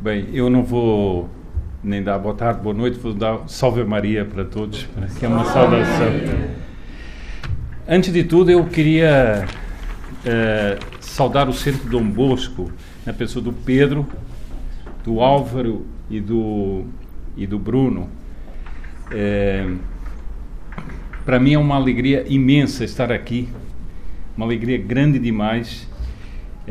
Bem, eu não vou nem dar boa tarde, boa noite, vou dar salve Maria para todos, que é uma saudação. Antes de tudo, eu queria uh, saudar o Centro Dom Bosco, na pessoa do Pedro, do Álvaro e do, e do Bruno. É, para mim é uma alegria imensa estar aqui, uma alegria grande demais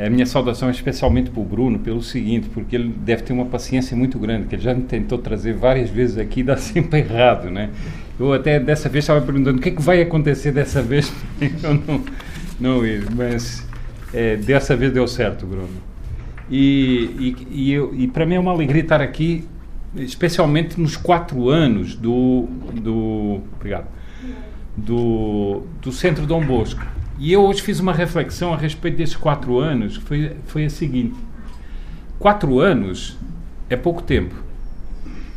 a minha saudação é especialmente para o Bruno, pelo seguinte, porque ele deve ter uma paciência muito grande, que ele já tentou trazer várias vezes aqui e dá sempre errado, né? Eu até dessa vez estava perguntando o que, é que vai acontecer dessa vez, eu não, não ir, mas é, dessa vez deu certo, Bruno. E, e, e, e para mim é uma alegria estar aqui, especialmente nos quatro anos do, do, obrigado, do, do Centro Dom Bosco e eu hoje fiz uma reflexão a respeito desses quatro anos, foi, foi a seguinte: quatro anos é pouco tempo.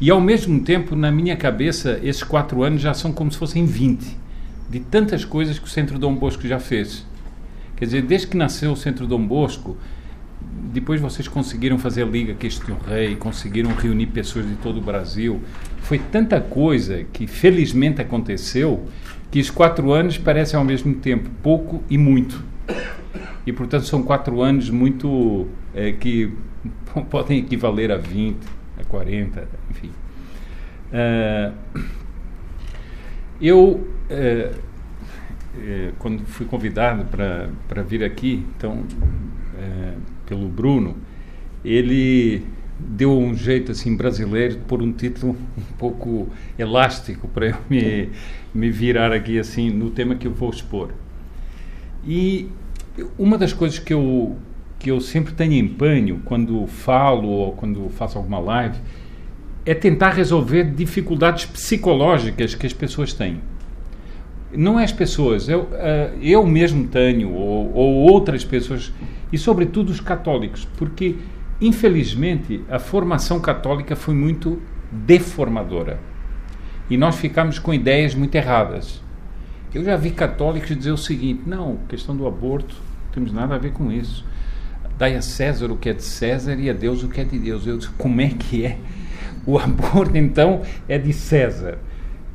E ao mesmo tempo, na minha cabeça, esses quatro anos já são como se fossem 20, de tantas coisas que o Centro Dom Bosco já fez. Quer dizer, desde que nasceu o Centro Dom Bosco, depois vocês conseguiram fazer Liga Cristo Rei, conseguiram reunir pessoas de todo o Brasil. Foi tanta coisa que felizmente aconteceu que os quatro anos parecem ao mesmo tempo pouco e muito. E, portanto, são quatro anos muito. É, que podem equivaler a 20, a 40, enfim. Uh, eu, uh, uh, quando fui convidado para vir aqui, então, pelo Bruno, ele deu um jeito assim brasileiro pôr um título um pouco elástico para eu me, me virar aqui assim no tema que eu vou expor. E uma das coisas que eu que eu sempre tenho empenho quando falo ou quando faço alguma live é tentar resolver dificuldades psicológicas que as pessoas têm. Não é as pessoas, eu, uh, eu mesmo tenho, ou, ou outras pessoas, e sobretudo os católicos, porque Infelizmente, a formação católica foi muito deformadora. E nós ficamos com ideias muito erradas. Eu já vi católicos dizer o seguinte: não, questão do aborto, não temos nada a ver com isso. Dai a César o que é de César e a Deus o que é de Deus. Eu disse: como é que é? O aborto, então, é de César.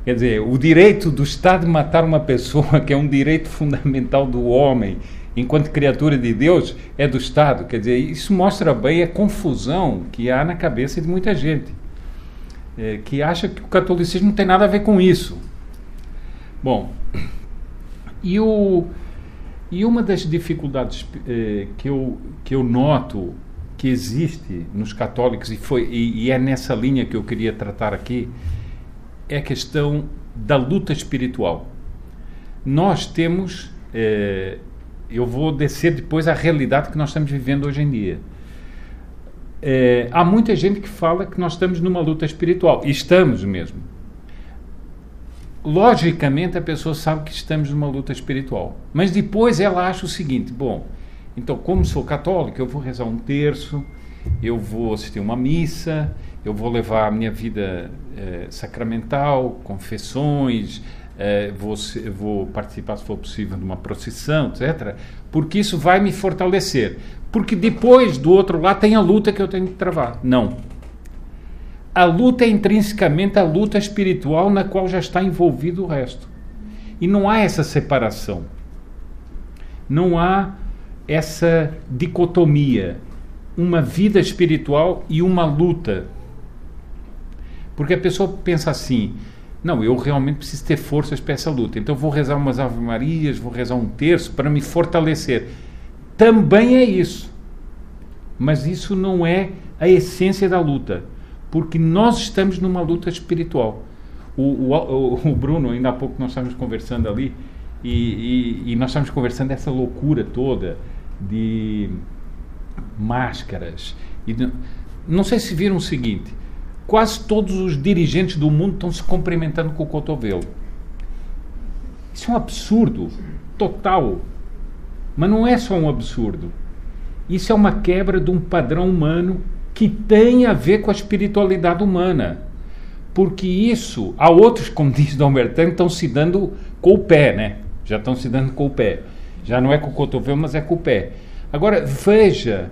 Quer dizer, o direito do Estado de matar uma pessoa, que é um direito fundamental do homem, enquanto criatura de Deus, é do Estado. Quer dizer, isso mostra bem a confusão que há na cabeça de muita gente, é, que acha que o catolicismo não tem nada a ver com isso. Bom, e, o, e uma das dificuldades é, que, eu, que eu noto que existe nos católicos, e, foi, e, e é nessa linha que eu queria tratar aqui, é a questão da luta espiritual. Nós temos é, eu vou descer depois à realidade que nós estamos vivendo hoje em dia. É, há muita gente que fala que nós estamos numa luta espiritual. E estamos mesmo. Logicamente, a pessoa sabe que estamos numa luta espiritual. Mas depois ela acha o seguinte: bom, então, como sou católico, eu vou rezar um terço, eu vou assistir uma missa, eu vou levar a minha vida é, sacramental, confessões, é, vou, vou participar, se for possível, de uma procissão, etc., porque isso vai me fortalecer. Porque depois, do outro lado, tem a luta que eu tenho que travar. Não. A luta é intrinsecamente a luta espiritual na qual já está envolvido o resto. E não há essa separação. Não há essa dicotomia. Uma vida espiritual e uma luta. Porque a pessoa pensa assim: não, eu realmente preciso ter forças para essa luta. Então vou rezar umas Ave Marias, vou rezar um terço para me fortalecer. Também é isso. Mas isso não é a essência da luta. Porque nós estamos numa luta espiritual. O, o, o Bruno, ainda há pouco nós estávamos conversando ali, e, e, e nós estávamos conversando dessa loucura toda de máscaras. E de, não sei se viram o seguinte quase todos os dirigentes do mundo estão se cumprimentando com o cotovelo. Isso é um absurdo total. Mas não é só um absurdo. Isso é uma quebra de um padrão humano que tem a ver com a espiritualidade humana. Porque isso, há outros, como diz Dom Bertão, estão se dando com o pé, né? Já estão se dando com o pé. Já não é com o cotovelo, mas é com o pé. Agora, veja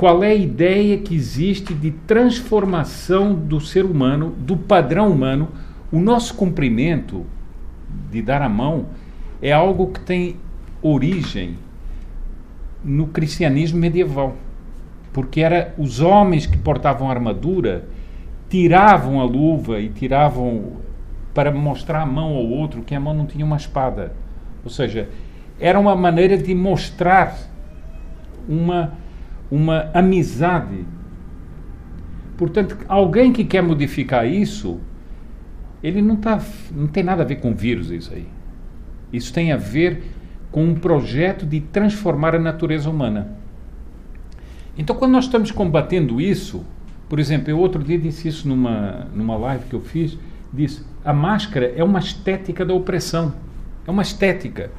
qual é a ideia que existe de transformação do ser humano, do padrão humano. O nosso cumprimento de dar a mão é algo que tem origem no cristianismo medieval, porque era os homens que portavam armadura tiravam a luva e tiravam para mostrar a mão ao outro que a mão não tinha uma espada. Ou seja, era uma maneira de mostrar uma uma amizade. Portanto, alguém que quer modificar isso, ele não, tá, não tem nada a ver com vírus isso aí. Isso tem a ver com um projeto de transformar a natureza humana. Então, quando nós estamos combatendo isso, por exemplo, eu outro dia disse isso numa, numa live que eu fiz, disse, a máscara é uma estética da opressão. É uma estética.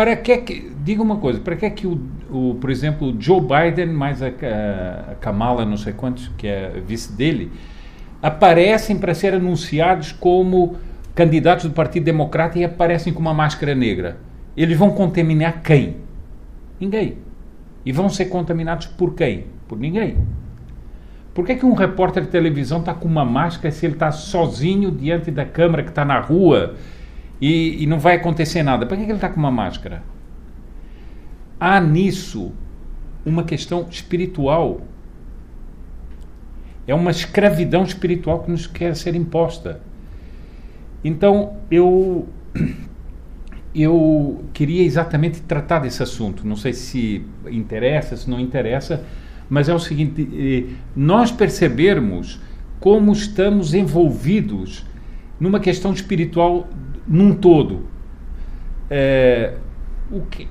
Para que, que diga uma coisa, para que é que o, o, por exemplo, o Joe Biden mais a, a Kamala, não sei quantos, que é vice dele, aparecem para ser anunciados como candidatos do Partido Democrata e aparecem com uma máscara negra? Eles vão contaminar quem? Ninguém. E vão ser contaminados por quem? Por ninguém. Por que, é que um repórter de televisão está com uma máscara se ele está sozinho diante da câmera que está na rua? E, e não vai acontecer nada. Para que ele está com uma máscara? Há nisso uma questão espiritual. É uma escravidão espiritual que nos quer ser imposta. Então, eu eu queria exatamente tratar desse assunto. Não sei se interessa, se não interessa, mas é o seguinte: eh, nós percebermos como estamos envolvidos numa questão espiritual num todo. É, o que,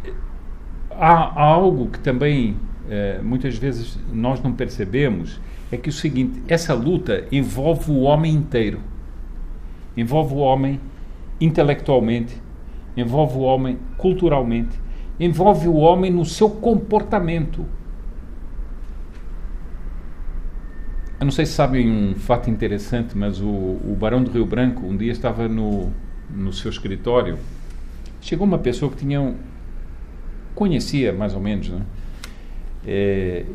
há, algo que também é, muitas vezes nós não percebemos é que o seguinte: essa luta envolve o homem inteiro, envolve o homem intelectualmente, envolve o homem culturalmente, envolve o homem no seu comportamento. Eu não sei se sabem um fato interessante, mas o, o Barão do Rio Branco um dia estava no, no seu escritório, chegou uma pessoa que tinha um, conhecia mais ou menos, né? É,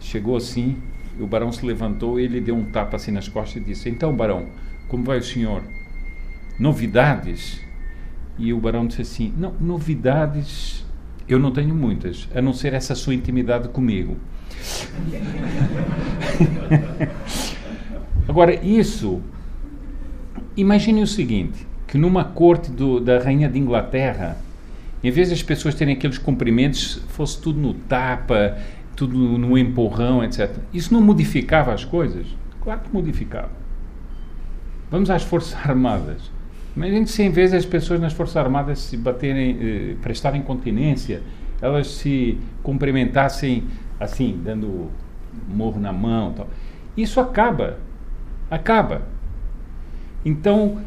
chegou assim, o barão se levantou, ele deu um tapa assim nas costas e disse: Então, barão, como vai o senhor? Novidades? E o barão disse assim: Não, novidades eu não tenho muitas, a não ser essa sua intimidade comigo. Agora, isso, imagine o seguinte: que numa corte do, da rainha de Inglaterra, em vez das pessoas terem aqueles cumprimentos, fosse tudo no tapa, tudo no empurrão, etc. Isso não modificava as coisas? Claro que modificava. Vamos às Forças Armadas. Imagine se em vez das pessoas nas Forças Armadas se baterem, eh, prestarem continência, elas se cumprimentassem assim, dando morro na mão. Tal. Isso acaba. Acaba. Então,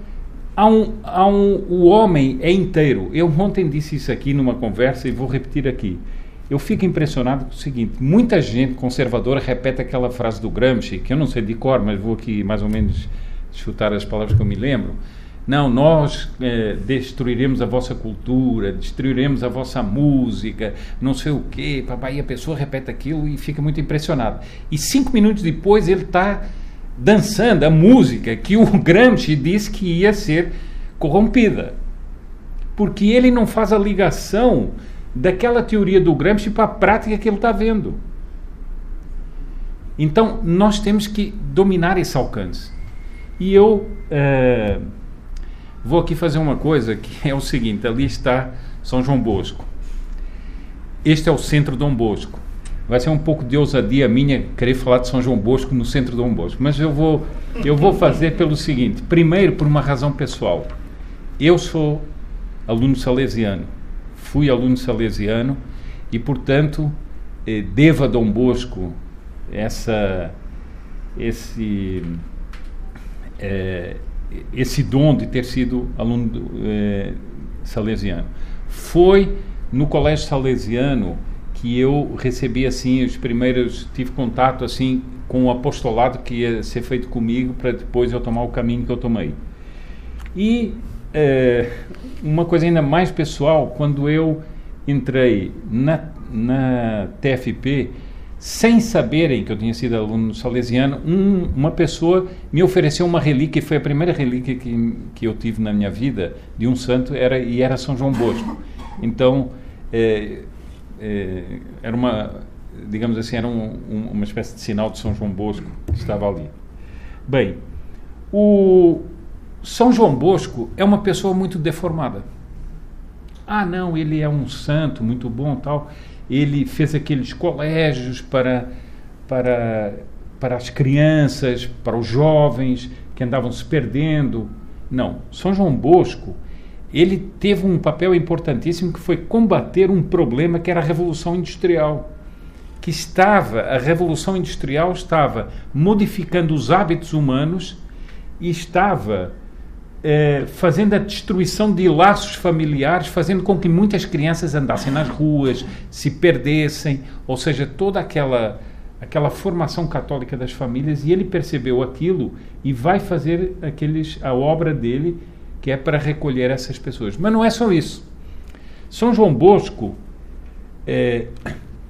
há um, há um, o homem é inteiro. Eu ontem disse isso aqui numa conversa e vou repetir aqui. Eu fico impressionado com o seguinte: muita gente conservadora repete aquela frase do Gramsci, que eu não sei de cor, mas vou aqui mais ou menos chutar as palavras que eu me lembro. Não, nós eh, destruiremos a vossa cultura, destruiremos a vossa música, não sei o quê. Papai, e a pessoa repete aquilo e fica muito impressionado. E cinco minutos depois ele está dançando a música que o Gramsci disse que ia ser corrompida. Porque ele não faz a ligação daquela teoria do Gramsci para a prática que ele está vendo. Então, nós temos que dominar esse alcance. E eu é, vou aqui fazer uma coisa que é o seguinte: ali está São João Bosco. Este é o centro Dom Bosco vai ser um pouco de ousadia minha querer falar de São João Bosco no centro de Dom Bosco, mas eu vou, eu vou fazer pelo seguinte: primeiro, por uma razão pessoal. Eu sou aluno salesiano, fui aluno salesiano e, portanto, eh, devo a Dom Bosco essa, esse, eh, esse dom de ter sido aluno eh, salesiano. Foi no colégio salesiano que eu recebi assim os primeiros tive contato assim com o apostolado que ia ser feito comigo para depois eu tomar o caminho que eu tomei e é, uma coisa ainda mais pessoal quando eu entrei na, na TFP sem saberem que eu tinha sido aluno salesiano, um, uma pessoa me ofereceu uma relíquia, foi a primeira relíquia que, que eu tive na minha vida de um santo, era, e era São João Bosco. Então, é, é, era uma, digamos assim, era um, um, uma espécie de sinal de São João Bosco que estava ali. Bem, o São João Bosco é uma pessoa muito deformada. Ah, não, ele é um santo muito bom tal ele fez aqueles colégios para, para, para as crianças, para os jovens que andavam se perdendo. Não, São João Bosco, ele teve um papel importantíssimo que foi combater um problema que era a Revolução Industrial. Que estava, a Revolução Industrial estava modificando os hábitos humanos e estava é, fazendo a destruição de laços familiares, fazendo com que muitas crianças andassem nas ruas, se perdessem, ou seja, toda aquela aquela formação católica das famílias e ele percebeu aquilo e vai fazer aqueles a obra dele que é para recolher essas pessoas. Mas não é só isso. São João Bosco é,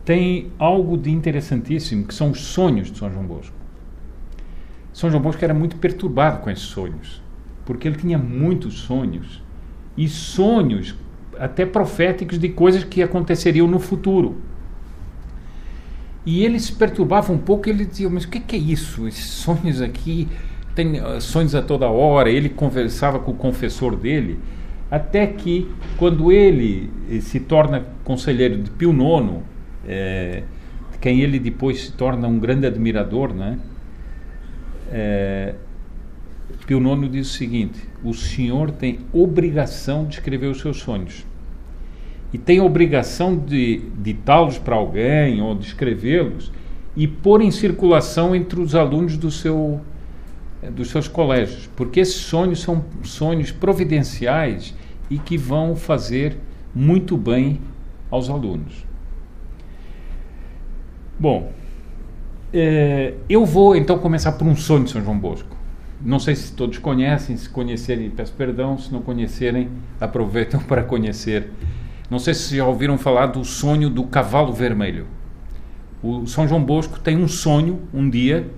tem algo de interessantíssimo que são os sonhos de São João Bosco. São João Bosco era muito perturbado com esses sonhos porque ele tinha muitos sonhos e sonhos até proféticos de coisas que aconteceriam no futuro. E ele se perturbava um pouco, ele dizia: Mas o que é isso? Esses sonhos aqui, tem ah, sonhos a toda hora. Ele conversava com o confessor dele, até que, quando ele eh, se torna conselheiro de Pio IX, é, quem ele depois se torna um grande admirador, né? É, Pio IX diz o seguinte: o senhor tem obrigação de escrever os seus sonhos. E tem obrigação de ditá-los para alguém ou de escrevê-los e pôr em circulação entre os alunos do seu, eh, dos seus colégios, porque esses sonhos são sonhos providenciais e que vão fazer muito bem aos alunos. Bom, é, eu vou então começar por um sonho de São João Bosco. Não sei se todos conhecem, se conhecerem, peço perdão, se não conhecerem, aproveitam para conhecer. Não sei se já ouviram falar do sonho do cavalo vermelho. O São João Bosco tem um sonho, um dia,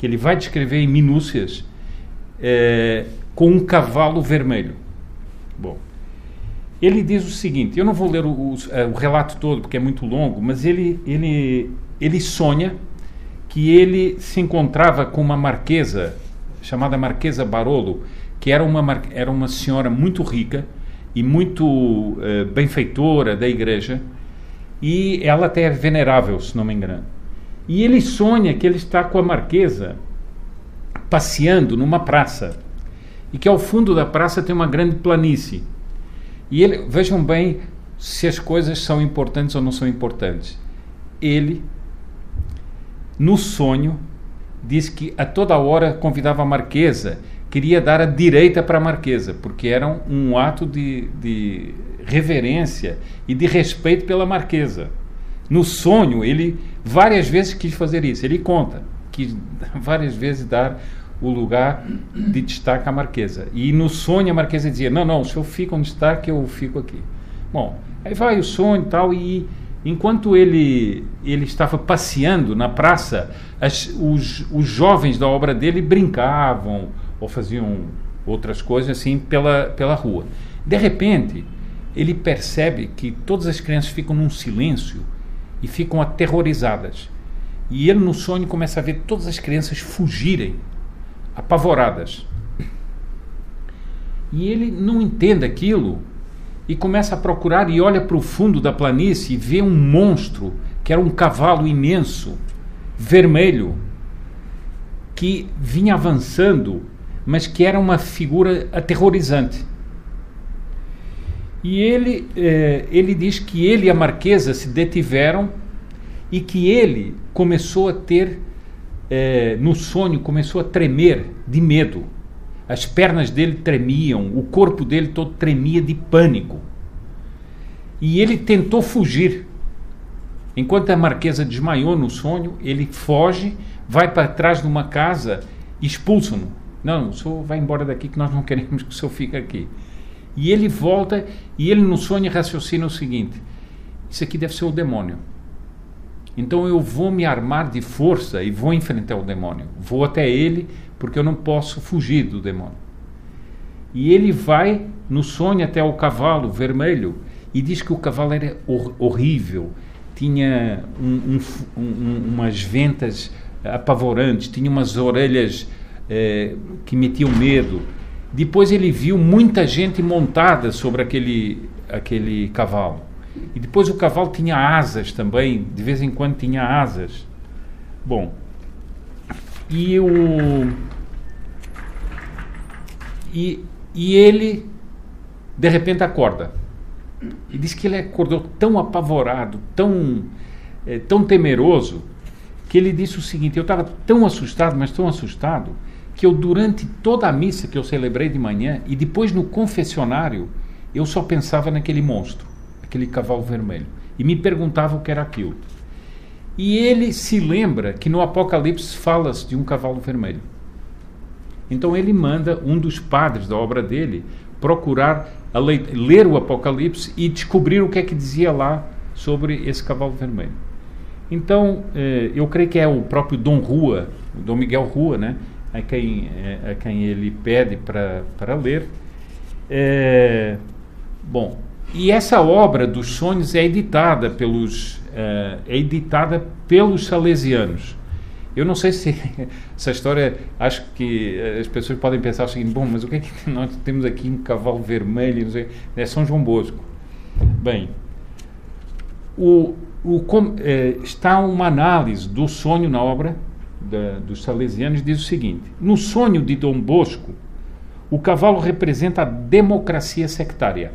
que ele vai descrever em minúcias, é, com um cavalo vermelho. Bom, ele diz o seguinte: eu não vou ler o, o, o relato todo porque é muito longo, mas ele, ele, ele sonha que ele se encontrava com uma marquesa chamada Marquesa Barolo, que era uma, era uma senhora muito rica e muito uh, benfeitora da igreja, e ela até é venerável, se não me engano. E ele sonha que ele está com a Marquesa passeando numa praça, e que ao fundo da praça tem uma grande planície. E ele, vejam bem se as coisas são importantes ou não são importantes. Ele, no sonho, disse que a toda hora convidava a Marquesa, queria dar a direita para a Marquesa, porque era um, um ato de, de reverência e de respeito pela Marquesa. No sonho, ele várias vezes quis fazer isso. Ele conta que várias vezes dar o lugar de destaque à Marquesa. E no sonho a Marquesa dizia: Não, não, o senhor fica onde está, que eu fico aqui. Bom, aí vai o sonho e tal, e enquanto ele, ele estava passeando na praça, as, os, os jovens da obra dele brincavam ou faziam outras coisas assim pela, pela rua. De repente, ele percebe que todas as crianças ficam num silêncio e ficam aterrorizadas. E ele, no sonho, começa a ver todas as crianças fugirem, apavoradas. E ele não entende aquilo e começa a procurar e olha para o fundo da planície e vê um monstro que era um cavalo imenso, vermelho, que vinha avançando, mas que era uma figura aterrorizante. E ele, eh, ele diz que ele e a marquesa se detiveram e que ele começou a ter, eh, no sonho, começou a tremer de medo as pernas dele tremiam, o corpo dele todo tremia de pânico. E ele tentou fugir. Enquanto a marquesa desmaiou no sonho, ele foge, vai para trás de uma casa, expulsam-no. Não, o senhor vai embora daqui que nós não queremos que o senhor fique aqui. E ele volta e ele no sonho raciocina o seguinte: isso aqui deve ser o demônio. Então eu vou me armar de força e vou enfrentar o demônio. Vou até ele porque eu não posso fugir do demônio. E ele vai no sonho até o cavalo vermelho e diz que o cavalo era hor horrível, tinha um, um, um, umas ventas apavorantes, tinha umas orelhas eh, que metiam medo. Depois ele viu muita gente montada sobre aquele, aquele cavalo. E depois o cavalo tinha asas também, de vez em quando tinha asas. Bom, e o. E, e ele, de repente, acorda. E diz que ele acordou tão apavorado, tão, é, tão temeroso, que ele disse o seguinte: Eu estava tão assustado, mas tão assustado, que eu, durante toda a missa que eu celebrei de manhã e depois no confessionário, eu só pensava naquele monstro aquele cavalo vermelho, e me perguntava o que era aquilo. E ele se lembra que no Apocalipse fala-se de um cavalo vermelho. Então ele manda um dos padres da obra dele procurar ler o Apocalipse e descobrir o que é que dizia lá sobre esse cavalo vermelho. Então, eh, eu creio que é o próprio Dom Rua, o Dom Miguel Rua, né, a quem, eh, a quem ele pede para ler. É, bom, e essa obra dos sonhos é editada pelos é, é editada pelos salesianos. Eu não sei se essa história, acho que as pessoas podem pensar o seguinte: bom, mas o que é que nós temos aqui um cavalo vermelho? Não sei, é São João Bosco. Bem, o, o, está uma análise do sonho na obra da, dos salesianos, diz o seguinte: no sonho de Dom Bosco, o cavalo representa a democracia sectária.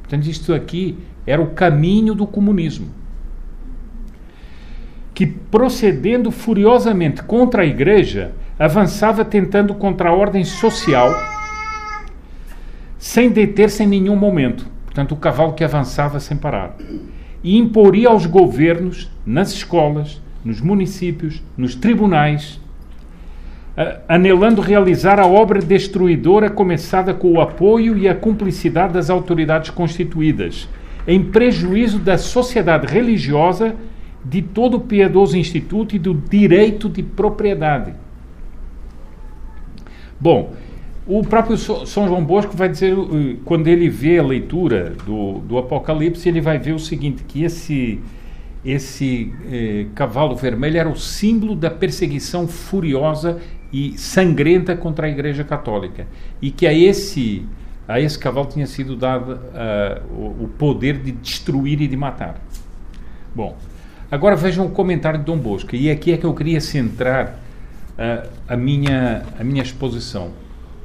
Portanto, isto aqui era o caminho do comunismo. Que procedendo furiosamente contra a igreja, avançava tentando contra a ordem social, sem deter-se em nenhum momento. Portanto, o cavalo que avançava sem parar. E imporia aos governos, nas escolas, nos municípios, nos tribunais, anelando realizar a obra destruidora começada com o apoio e a cumplicidade das autoridades constituídas, em prejuízo da sociedade religiosa, de todo o piedoso instituto e do direito de propriedade. Bom, o próprio São João Bosco vai dizer, eh, quando ele vê a leitura do, do Apocalipse, ele vai ver o seguinte: que esse, esse eh, cavalo vermelho era o símbolo da perseguição furiosa e sangrenta contra a Igreja Católica e que a esse a esse cavalo tinha sido dado uh, o, poder de destruir e de matar. Bom, agora vejam o comentário de Dom Bosco e aqui é que eu queria centrar uh, a minha a minha exposição.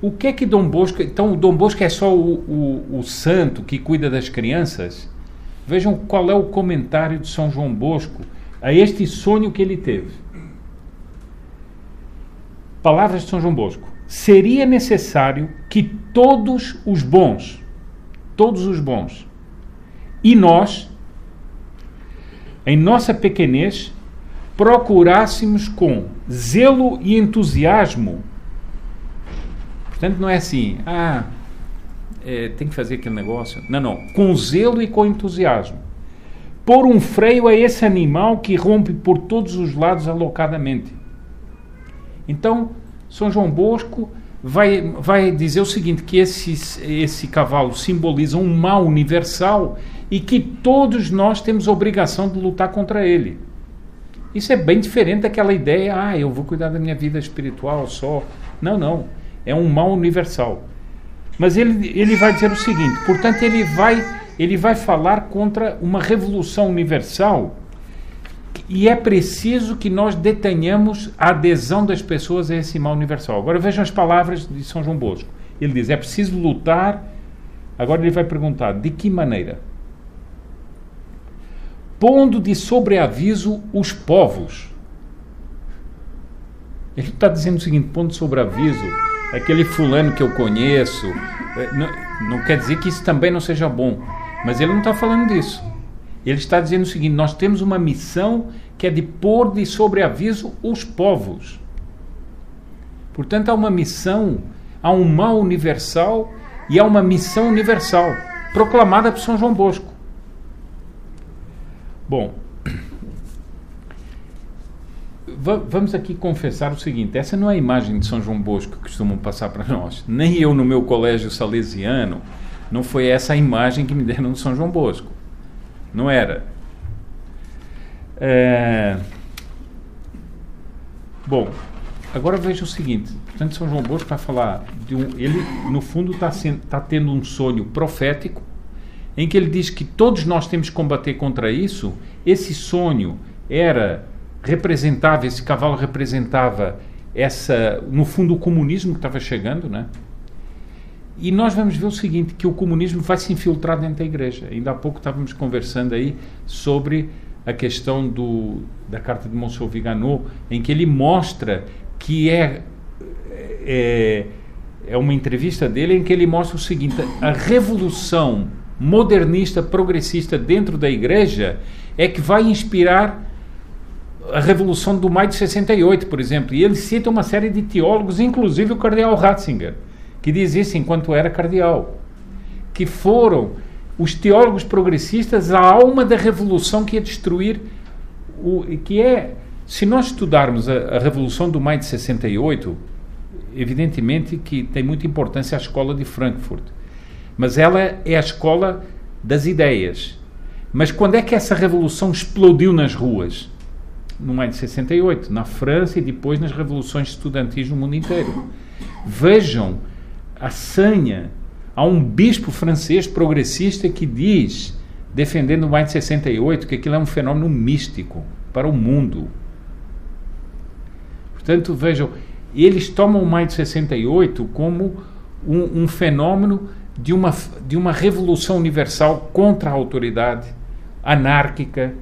O que é que Dom Bosco? Então, Dom Bosco é só o, o, o santo que cuida das crianças? Vejam qual é o comentário de São João Bosco a este sonho que ele teve. Palavras de São João Bosco. Seria necessário que todos os bons, todos os bons, e nós, em nossa pequenez, procurássemos com zelo e entusiasmo. Portanto, não é assim, ah, é, tem que fazer aquele negócio. Não, não. Com zelo e com entusiasmo. Pôr um freio a esse animal que rompe por todos os lados alocadamente então, São João Bosco vai, vai dizer o seguinte: que esse, esse cavalo simboliza um mal universal e que todos nós temos obrigação de lutar contra ele. Isso é bem diferente daquela ideia, ah, eu vou cuidar da minha vida espiritual só. Não, não. É um mal universal. Mas ele, ele vai dizer o seguinte: portanto, ele vai, ele vai falar contra uma revolução universal e é preciso que nós detenhamos a adesão das pessoas a esse mal universal. Agora vejam as palavras de São João Bosco. Ele diz: é preciso lutar. Agora ele vai perguntar: de que maneira? Pondo de sobreaviso os povos. Ele está dizendo o seguinte: pondo de sobreaviso aquele fulano que eu conheço. Eh, não, não quer dizer que isso também não seja bom, mas ele não está falando disso. Ele está dizendo o seguinte: nós temos uma missão que é de pôr de sobreaviso os povos. Portanto, há uma missão, há um mal universal e há uma missão universal, proclamada por São João Bosco. Bom, vamos aqui confessar o seguinte: essa não é a imagem de São João Bosco que costumam passar para nós. Nem eu no meu colégio salesiano, não foi essa a imagem que me deram de São João Bosco. Não era. É... Bom, agora veja o seguinte: portanto, São João Bosco vai falar de um. Ele, no fundo, está tá tendo um sonho profético em que ele diz que todos nós temos que combater contra isso. Esse sonho era representava, esse cavalo representava essa, no fundo, o comunismo que estava chegando, né? E nós vamos ver o seguinte, que o comunismo vai se infiltrar dentro da igreja. Ainda há pouco estávamos conversando aí sobre a questão do, da carta de Monsieur Viganot, em que ele mostra que é, é, é uma entrevista dele em que ele mostra o seguinte, a revolução modernista, progressista dentro da igreja é que vai inspirar a Revolução do Maio de 68, por exemplo, e ele cita uma série de teólogos, inclusive o cardeal Ratzinger, que diz isso enquanto era cardeal, que foram os teólogos progressistas a alma da revolução que ia destruir o que é se nós estudarmos a, a revolução do maio de 68 evidentemente que tem muita importância a escola de Frankfurt mas ela é a escola das ideias. Mas quando é que essa revolução explodiu nas ruas no ano de 68, na França e depois nas revoluções estudantis no mundo inteiro. Vejam a sanha. Há um bispo francês progressista que diz, defendendo o maio de 68, que aquilo é um fenômeno místico para o mundo. Portanto, vejam, eles tomam o maio de 68 como um, um fenômeno de uma, de uma revolução universal contra a autoridade anárquica,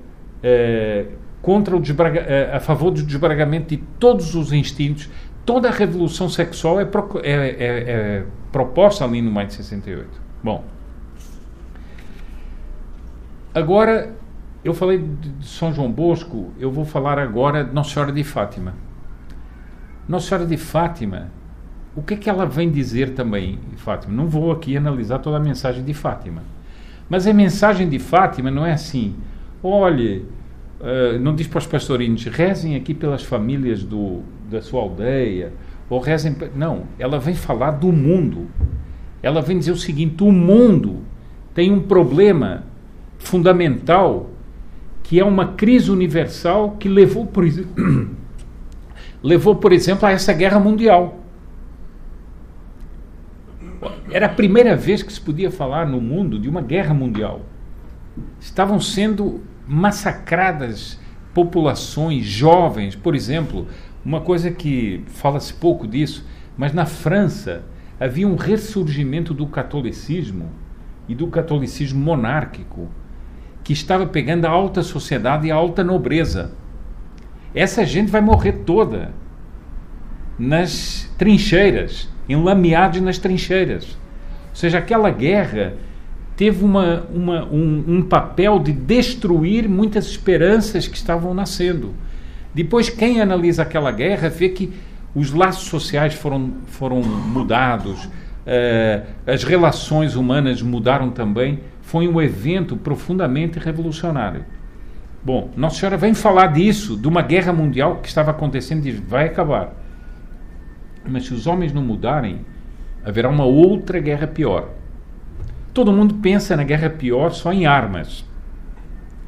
eh, contra o eh, a favor do desbragamento de todos os instintos. Toda a revolução sexual é, é, é, é proposta ali no maio de 68. Bom, agora eu falei de São João Bosco, eu vou falar agora de Nossa Senhora de Fátima. Nossa Senhora de Fátima, o que é que ela vem dizer também, Fátima? Não vou aqui analisar toda a mensagem de Fátima. Mas a mensagem de Fátima não é assim, olhe, Uh, não diz para os pastorinhos, rezem aqui pelas famílias do, da sua aldeia, ou rezem. Não, ela vem falar do mundo. Ela vem dizer o seguinte: o mundo tem um problema fundamental que é uma crise universal que levou, por, levou, por exemplo, a essa guerra mundial. Era a primeira vez que se podia falar no mundo de uma guerra mundial. Estavam sendo massacradas populações jovens, por exemplo, uma coisa que fala-se pouco disso, mas na França havia um ressurgimento do catolicismo e do catolicismo monárquico que estava pegando a alta sociedade e a alta nobreza. Essa gente vai morrer toda nas trincheiras, enlameados nas trincheiras. Ou seja, aquela guerra teve uma, uma, um, um papel de destruir muitas esperanças que estavam nascendo. Depois, quem analisa aquela guerra vê que os laços sociais foram, foram mudados, uh, as relações humanas mudaram também. Foi um evento profundamente revolucionário. Bom, Nossa Senhora vem falar disso, de uma guerra mundial que estava acontecendo e vai acabar. Mas se os homens não mudarem, haverá uma outra guerra pior. Todo mundo pensa na guerra pior só em armas.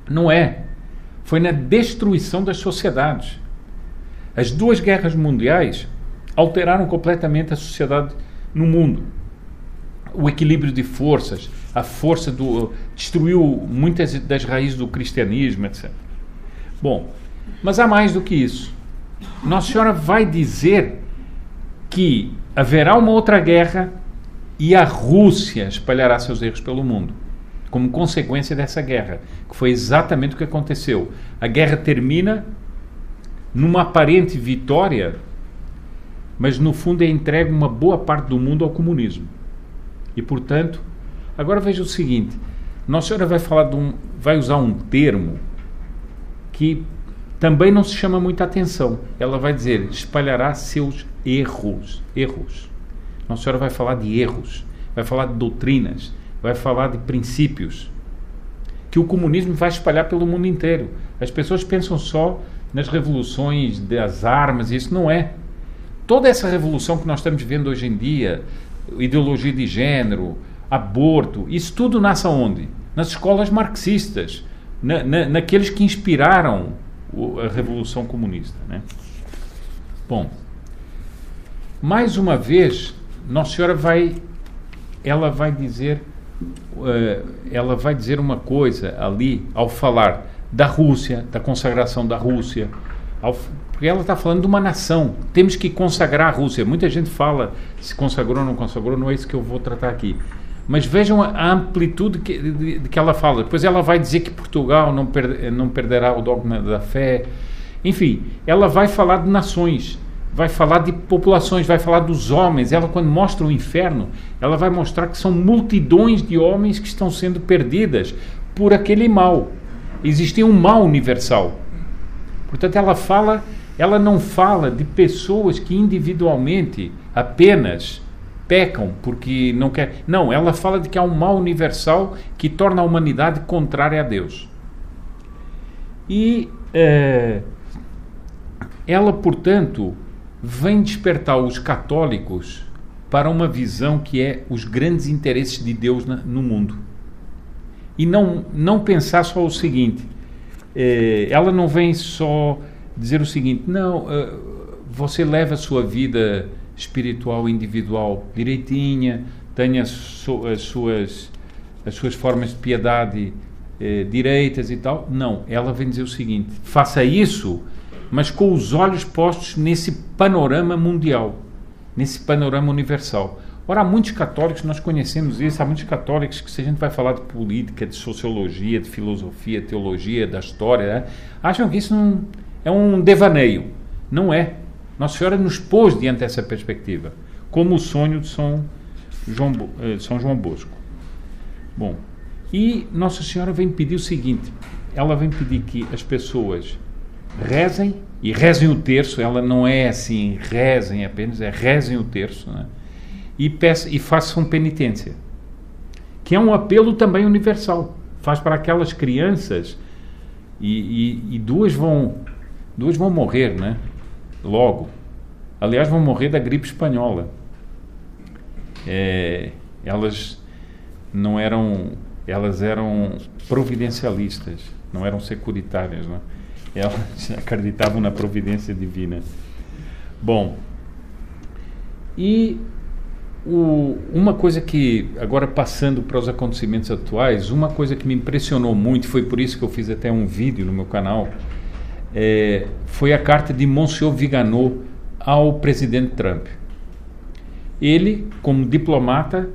Não é. Foi na destruição das sociedades. As duas guerras mundiais alteraram completamente a sociedade no mundo. O equilíbrio de forças, a força do. destruiu muitas das raízes do cristianismo, etc. Bom, mas há mais do que isso. Nossa Senhora vai dizer que haverá uma outra guerra e a Rússia espalhará seus erros pelo mundo, como consequência dessa guerra, que foi exatamente o que aconteceu. A guerra termina numa aparente vitória, mas no fundo é entregue uma boa parte do mundo ao comunismo. E portanto, agora veja o seguinte: Nossa Senhora vai falar de um, vai usar um termo que também não se chama muita atenção. Ela vai dizer espalhará seus erros, erros. Nossa Senhora vai falar de erros, vai falar de doutrinas, vai falar de princípios que o comunismo vai espalhar pelo mundo inteiro. As pessoas pensam só nas revoluções das armas, isso não é. Toda essa revolução que nós estamos vendo hoje em dia, ideologia de gênero, aborto, isso tudo nasce aonde? Nas escolas marxistas, na, na, naqueles que inspiraram a Revolução Comunista. Né? Bom, mais uma vez, Nossa Senhora vai, ela vai dizer, uh, ela vai dizer uma coisa ali ao falar da Rússia, da consagração da Rússia, ao, porque ela está falando de uma nação. Temos que consagrar a Rússia. Muita gente fala se consagrou ou não consagrou, não é isso que eu vou tratar aqui. Mas vejam a amplitude que, de, de que ela fala. Depois ela vai dizer que Portugal não, per, não perderá o dogma da fé. Enfim, ela vai falar de nações, vai falar de populações, vai falar dos homens. Ela, quando mostra o inferno, ela vai mostrar que são multidões de homens que estão sendo perdidas por aquele mal. Existia um mal universal. Portanto, ela fala, ela não fala de pessoas que individualmente apenas pecam porque não quer. Não, ela fala de que há um mal universal que torna a humanidade contrária a Deus. E é, ela, portanto, vem despertar os católicos para uma visão que é os grandes interesses de Deus na, no mundo. E não, não pensar só o seguinte: é, ela não vem só dizer o seguinte, não, uh, você leva a sua vida espiritual individual direitinha, tenha as, suas, as suas formas de piedade eh, direitas e tal. Não, ela vem dizer o seguinte: faça isso, mas com os olhos postos nesse panorama mundial, nesse panorama universal. Ora, há muitos católicos, nós conhecemos isso, há muitos católicos que, se a gente vai falar de política, de sociologia, de filosofia, teologia, da história, né, acham que isso não, é um devaneio. Não é. Nossa Senhora nos pôs diante dessa perspectiva, como o sonho de São João, eh, São João Bosco. Bom, e Nossa Senhora vem pedir o seguinte: ela vem pedir que as pessoas rezem, e rezem o terço, ela não é assim, rezem apenas, é rezem o terço, né? e, peçam, e façam penitência, que é um apelo também universal. Faz para aquelas crianças, e, e, e duas vão duas vão morrer, né? logo. Aliás, vão morrer da gripe espanhola. É, elas não eram, elas eram providencialistas, não eram securitárias, né? Elas acreditavam na providência divina. Bom, e o, uma coisa que, agora passando para os acontecimentos atuais, uma coisa que me impressionou muito, foi por isso que eu fiz até um vídeo no meu canal, é, foi a carta de Monsieur Viganot ao presidente Trump. Ele, como diplomata,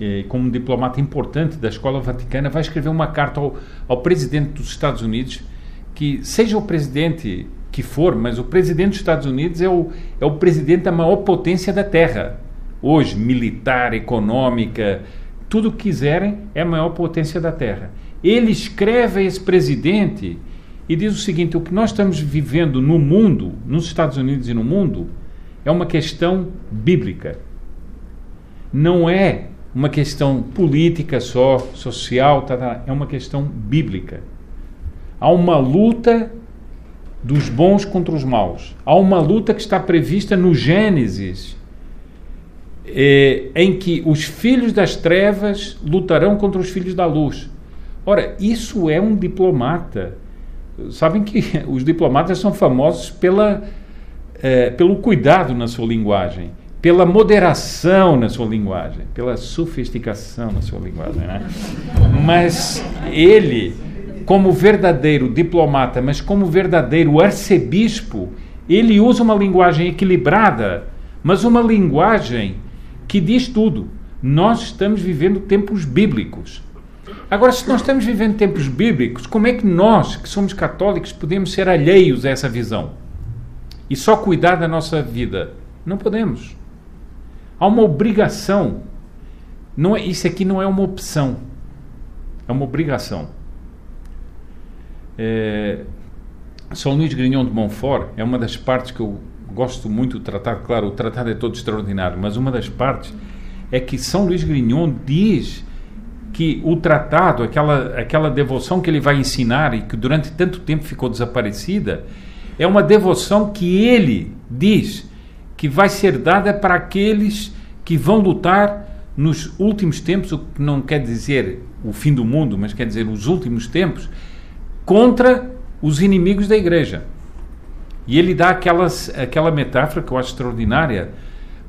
é, como um diplomata importante da Escola Vaticana, vai escrever uma carta ao, ao presidente dos Estados Unidos que, seja o presidente que for, mas o presidente dos Estados Unidos é o, é o presidente da maior potência da Terra. Hoje, militar, econômica, tudo que quiserem, é a maior potência da Terra. Ele escreve a esse presidente e diz o seguinte: o que nós estamos vivendo no mundo, nos Estados Unidos e no mundo, é uma questão bíblica. Não é uma questão política só, social, tá, tá, é uma questão bíblica. Há uma luta dos bons contra os maus. Há uma luta que está prevista no Gênesis, é, em que os filhos das trevas lutarão contra os filhos da luz. Ora, isso é um diplomata sabem que os diplomatas são famosos pela, é, pelo cuidado na sua linguagem, pela moderação na sua linguagem, pela sofisticação na sua linguagem. Né? Mas ele, como verdadeiro diplomata, mas como verdadeiro arcebispo, ele usa uma linguagem equilibrada, mas uma linguagem que diz tudo. Nós estamos vivendo tempos bíblicos. Agora, se nós estamos vivendo tempos bíblicos, como é que nós, que somos católicos, podemos ser alheios a essa visão? E só cuidar da nossa vida? Não podemos. Há uma obrigação. Não é, isso aqui não é uma opção. É uma obrigação. É, São Luís Grignon de Montfort é uma das partes que eu gosto muito do tratado. Claro, o tratado é todo extraordinário, mas uma das partes é que São Luís Grignon diz que o tratado, aquela, aquela devoção que ele vai ensinar e que durante tanto tempo ficou desaparecida, é uma devoção que ele diz que vai ser dada para aqueles que vão lutar nos últimos tempos, o que não quer dizer o fim do mundo, mas quer dizer os últimos tempos, contra os inimigos da igreja. E ele dá aquelas, aquela metáfora que eu acho extraordinária.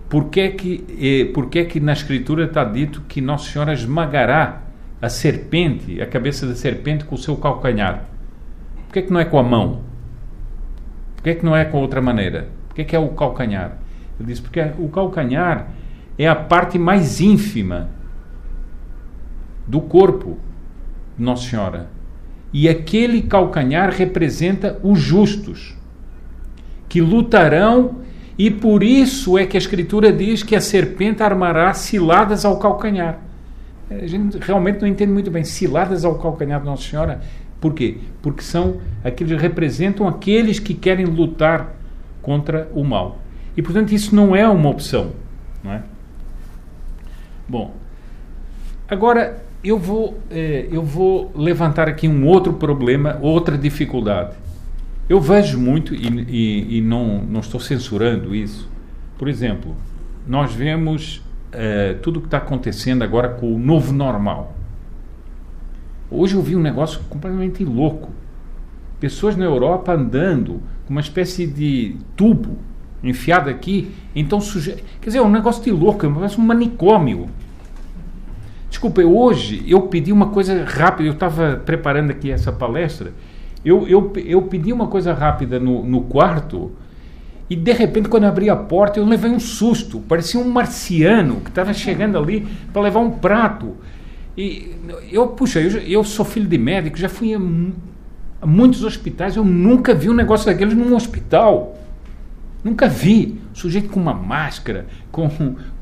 Por que é que, eh, por que, é que na Escritura está dito que Nossa Senhora esmagará a serpente, a cabeça da serpente com o seu calcanhar? Por que é que não é com a mão? Por que que não é com outra maneira? Por que que é o calcanhar? Ele diz, porque o calcanhar é a parte mais ínfima do corpo de Nossa Senhora. E aquele calcanhar representa os justos, que lutarão, e por isso é que a Escritura diz que a serpente armará ciladas ao calcanhar. A gente realmente não entende muito bem. Ciladas ao calcanhar de Nossa Senhora. Por quê? Porque são aqueles representam aqueles que querem lutar contra o mal. E portanto isso não é uma opção, não é? Bom, agora eu vou, eh, eu vou levantar aqui um outro problema, outra dificuldade. Eu vejo muito, e, e, e não, não estou censurando isso, por exemplo, nós vemos eh, tudo o que está acontecendo agora com o novo normal. Hoje eu vi um negócio completamente louco. Pessoas na Europa andando com uma espécie de tubo enfiado aqui, então suje... Quer dizer, é um negócio de louco, parece um manicômio. Desculpa, hoje eu pedi uma coisa rápida, eu estava preparando aqui essa palestra, eu, eu, eu pedi uma coisa rápida no, no quarto e de repente quando eu abri a porta eu levei um susto, parecia um marciano que estava chegando ali para levar um prato. E eu, puxa, eu, eu sou filho de médico, já fui a, a muitos hospitais, eu nunca vi um negócio daqueles num hospital. Nunca vi. Sujeito com uma máscara, com,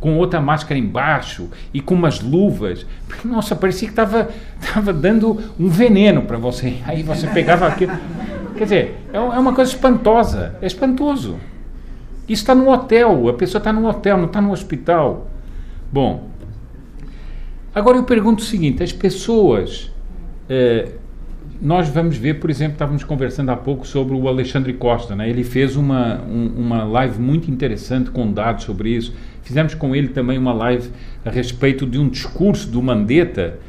com outra máscara embaixo e com umas luvas. Nossa, parecia que estava tava dando um veneno para você. Aí você pegava aquilo. Quer dizer, é, é uma coisa espantosa. É espantoso. Isso está no hotel. A pessoa está no hotel, não está no hospital. Bom, agora eu pergunto o seguinte: as pessoas. É, nós vamos ver, por exemplo, estávamos conversando há pouco sobre o Alexandre Costa, né? ele fez uma, um, uma live muito interessante com dados sobre isso. Fizemos com ele também uma live a respeito de um discurso do Mandetta,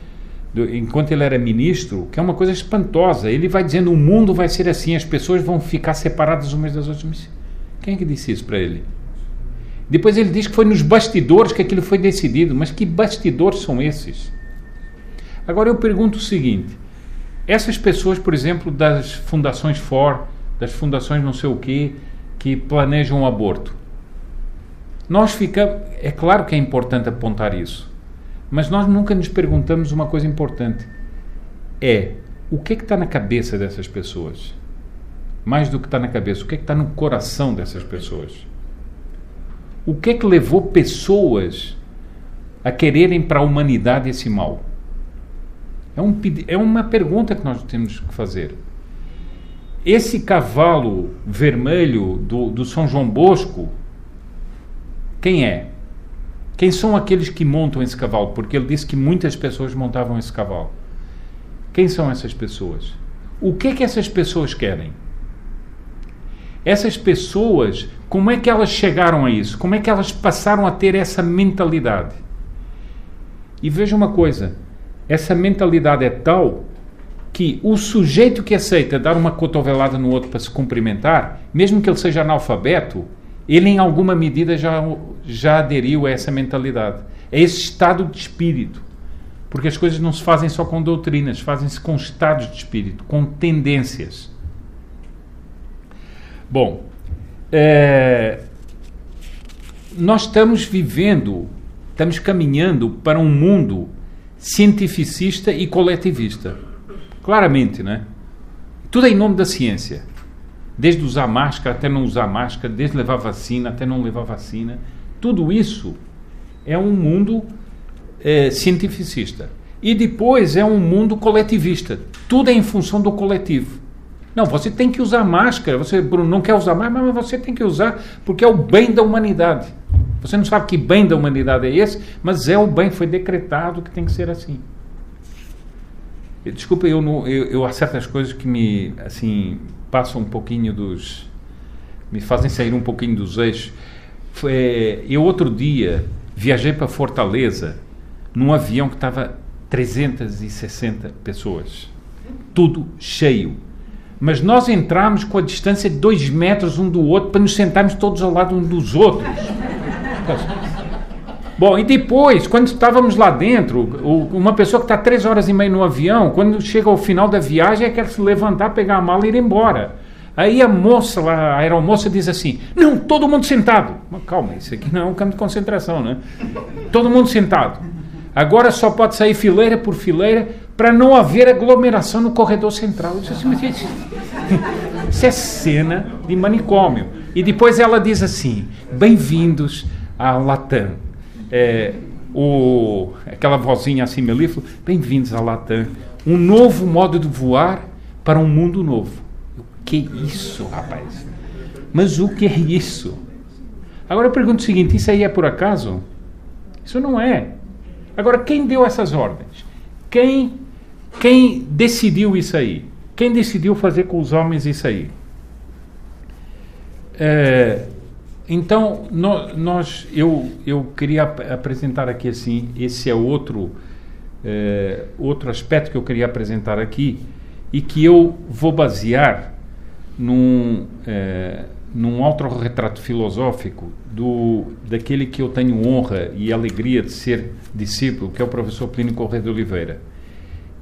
do, enquanto ele era ministro, que é uma coisa espantosa. Ele vai dizendo: o mundo vai ser assim, as pessoas vão ficar separadas umas das outras. Quem é que disse isso para ele? Depois ele diz que foi nos bastidores que aquilo foi decidido. Mas que bastidores são esses? Agora eu pergunto o seguinte essas pessoas, por exemplo, das fundações FOR, das fundações não sei o quê, que planejam o aborto. Nós ficamos. É claro que é importante apontar isso, mas nós nunca nos perguntamos uma coisa importante: é o que é que está na cabeça dessas pessoas? Mais do que está na cabeça, o que é que está no coração dessas pessoas? O que é que levou pessoas a quererem para a humanidade esse mal? É, um, é uma pergunta que nós temos que fazer. Esse cavalo vermelho do, do São João Bosco, quem é? Quem são aqueles que montam esse cavalo? Porque ele disse que muitas pessoas montavam esse cavalo. Quem são essas pessoas? O que é que essas pessoas querem? Essas pessoas, como é que elas chegaram a isso? Como é que elas passaram a ter essa mentalidade? E veja uma coisa: essa mentalidade é tal que o sujeito que aceita dar uma cotovelada no outro para se cumprimentar, mesmo que ele seja analfabeto, ele em alguma medida já, já aderiu a essa mentalidade. É esse estado de espírito. Porque as coisas não se fazem só com doutrinas, fazem-se com estados de espírito, com tendências. Bom, é, nós estamos vivendo, estamos caminhando para um mundo cientificista e coletivista. Claramente, né? Tudo é em nome da ciência. Desde usar máscara até não usar máscara, desde levar vacina até não levar vacina. Tudo isso é um mundo é, cientificista. E depois é um mundo coletivista. Tudo é em função do coletivo. Não, você tem que usar máscara. Você, Bruno, não quer usar máscara, mas você tem que usar porque é o bem da humanidade. Você não sabe que bem da humanidade é esse, mas é o bem, foi decretado que tem que ser assim. Desculpa, eu, não, eu, eu há certas coisas que me assim passam um pouquinho dos me fazem sair um pouquinho dos eixos. Foi, eu outro dia viajei para Fortaleza num avião que estava 360 pessoas, tudo cheio. Mas nós entramos com a distância de dois metros um do outro para nos sentarmos todos ao lado um dos outros. Bom, e depois, quando estávamos lá dentro, uma pessoa que está três horas e meia no avião, quando chega ao final da viagem, é quer se levantar, pegar a mala e ir embora. Aí a moça a aeromoça diz assim: Não, todo mundo sentado. Mas calma, isso aqui não é um campo de concentração, né? Todo mundo sentado. Agora só pode sair fileira por fileira para não haver aglomeração no corredor central. Isso, assim, isso, isso é cena de manicômio. E depois ela diz assim: Bem-vindos ao Latam é, o, aquela vozinha assim melíflua, bem-vindos à Latam, um novo modo de voar para um mundo novo. O que é isso, rapaz? Mas o que é isso? Agora eu pergunto o seguinte: isso aí é por acaso? Isso não é. Agora, quem deu essas ordens? Quem, quem decidiu isso aí? Quem decidiu fazer com os homens isso aí? É, então, nós, eu, eu queria apresentar aqui assim, esse é outro, é, outro aspecto que eu queria apresentar aqui e que eu vou basear num, é, num autorretrato filosófico do, daquele que eu tenho honra e alegria de ser discípulo, que é o professor Plínio Correia de Oliveira.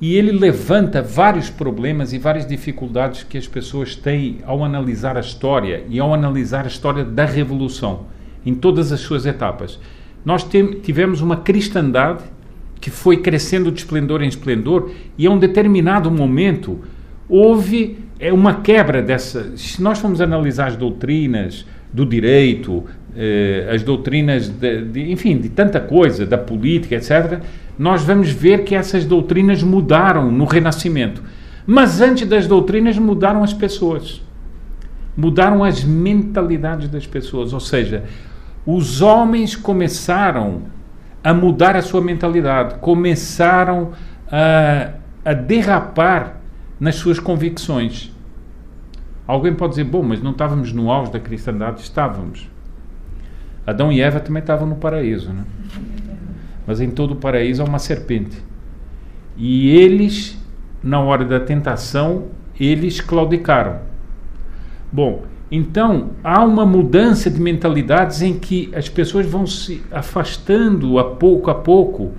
E ele levanta vários problemas e várias dificuldades que as pessoas têm ao analisar a história e ao analisar a história da Revolução, em todas as suas etapas. Nós tivemos uma cristandade que foi crescendo de esplendor em esplendor e a um determinado momento houve é, uma quebra dessa. Se nós formos analisar as doutrinas do direito, eh, as doutrinas, de, de, enfim, de tanta coisa, da política, etc., nós vamos ver que essas doutrinas mudaram no Renascimento. Mas antes das doutrinas mudaram as pessoas. Mudaram as mentalidades das pessoas. Ou seja, os homens começaram a mudar a sua mentalidade, começaram a, a derrapar nas suas convicções. Alguém pode dizer, bom, mas não estávamos no auge da cristandade? Estávamos. Adão e Eva também estavam no paraíso, né? mas em todo o paraíso há uma serpente. E eles, na hora da tentação, eles claudicaram. Bom, então há uma mudança de mentalidades em que as pessoas vão se afastando a pouco a pouco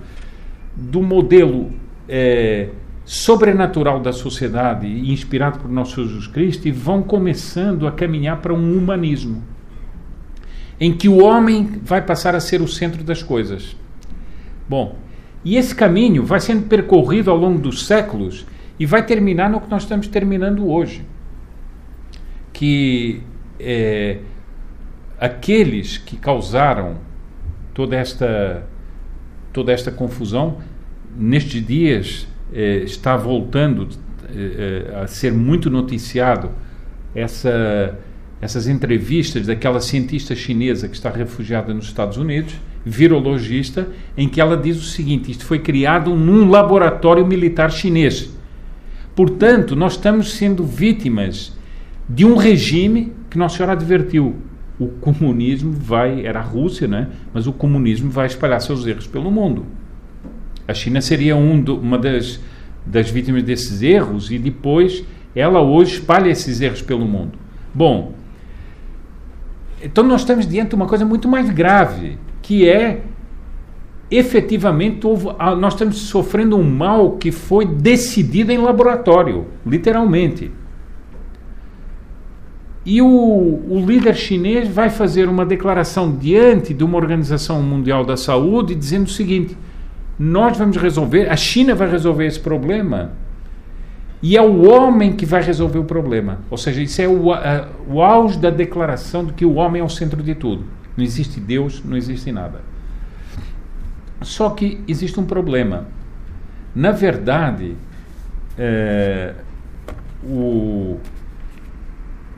do modelo é, sobrenatural da sociedade, inspirado por nosso Jesus Cristo, e vão começando a caminhar para um humanismo, em que o homem vai passar a ser o centro das coisas. Bom, e esse caminho vai sendo percorrido ao longo dos séculos e vai terminar no que nós estamos terminando hoje. Que é, aqueles que causaram toda esta, toda esta confusão, nestes dias é, está voltando é, é a ser muito noticiado essa, essas entrevistas daquela cientista chinesa que está refugiada nos Estados Unidos virologista, em que ela diz o seguinte: isto foi criado num laboratório militar chinês. Portanto, nós estamos sendo vítimas de um regime que Nossa Senhora advertiu. O comunismo vai, era a Rússia, né? mas o comunismo vai espalhar seus erros pelo mundo. A China seria um do, uma das, das vítimas desses erros e depois ela hoje espalha esses erros pelo mundo. Bom, então nós estamos diante de uma coisa muito mais grave que é efetivamente nós estamos sofrendo um mal que foi decidido em laboratório, literalmente. E o, o, líder chinês vai fazer uma declaração diante de uma Organização Mundial da Saúde dizendo o seguinte: nós vamos resolver, a China vai resolver esse problema e é o homem que vai resolver o problema. Ou seja, isso é o, a, o auge da declaração de que o homem é o centro de tudo. Não existe Deus, não existe nada. Só que existe um problema. Na verdade, é, o,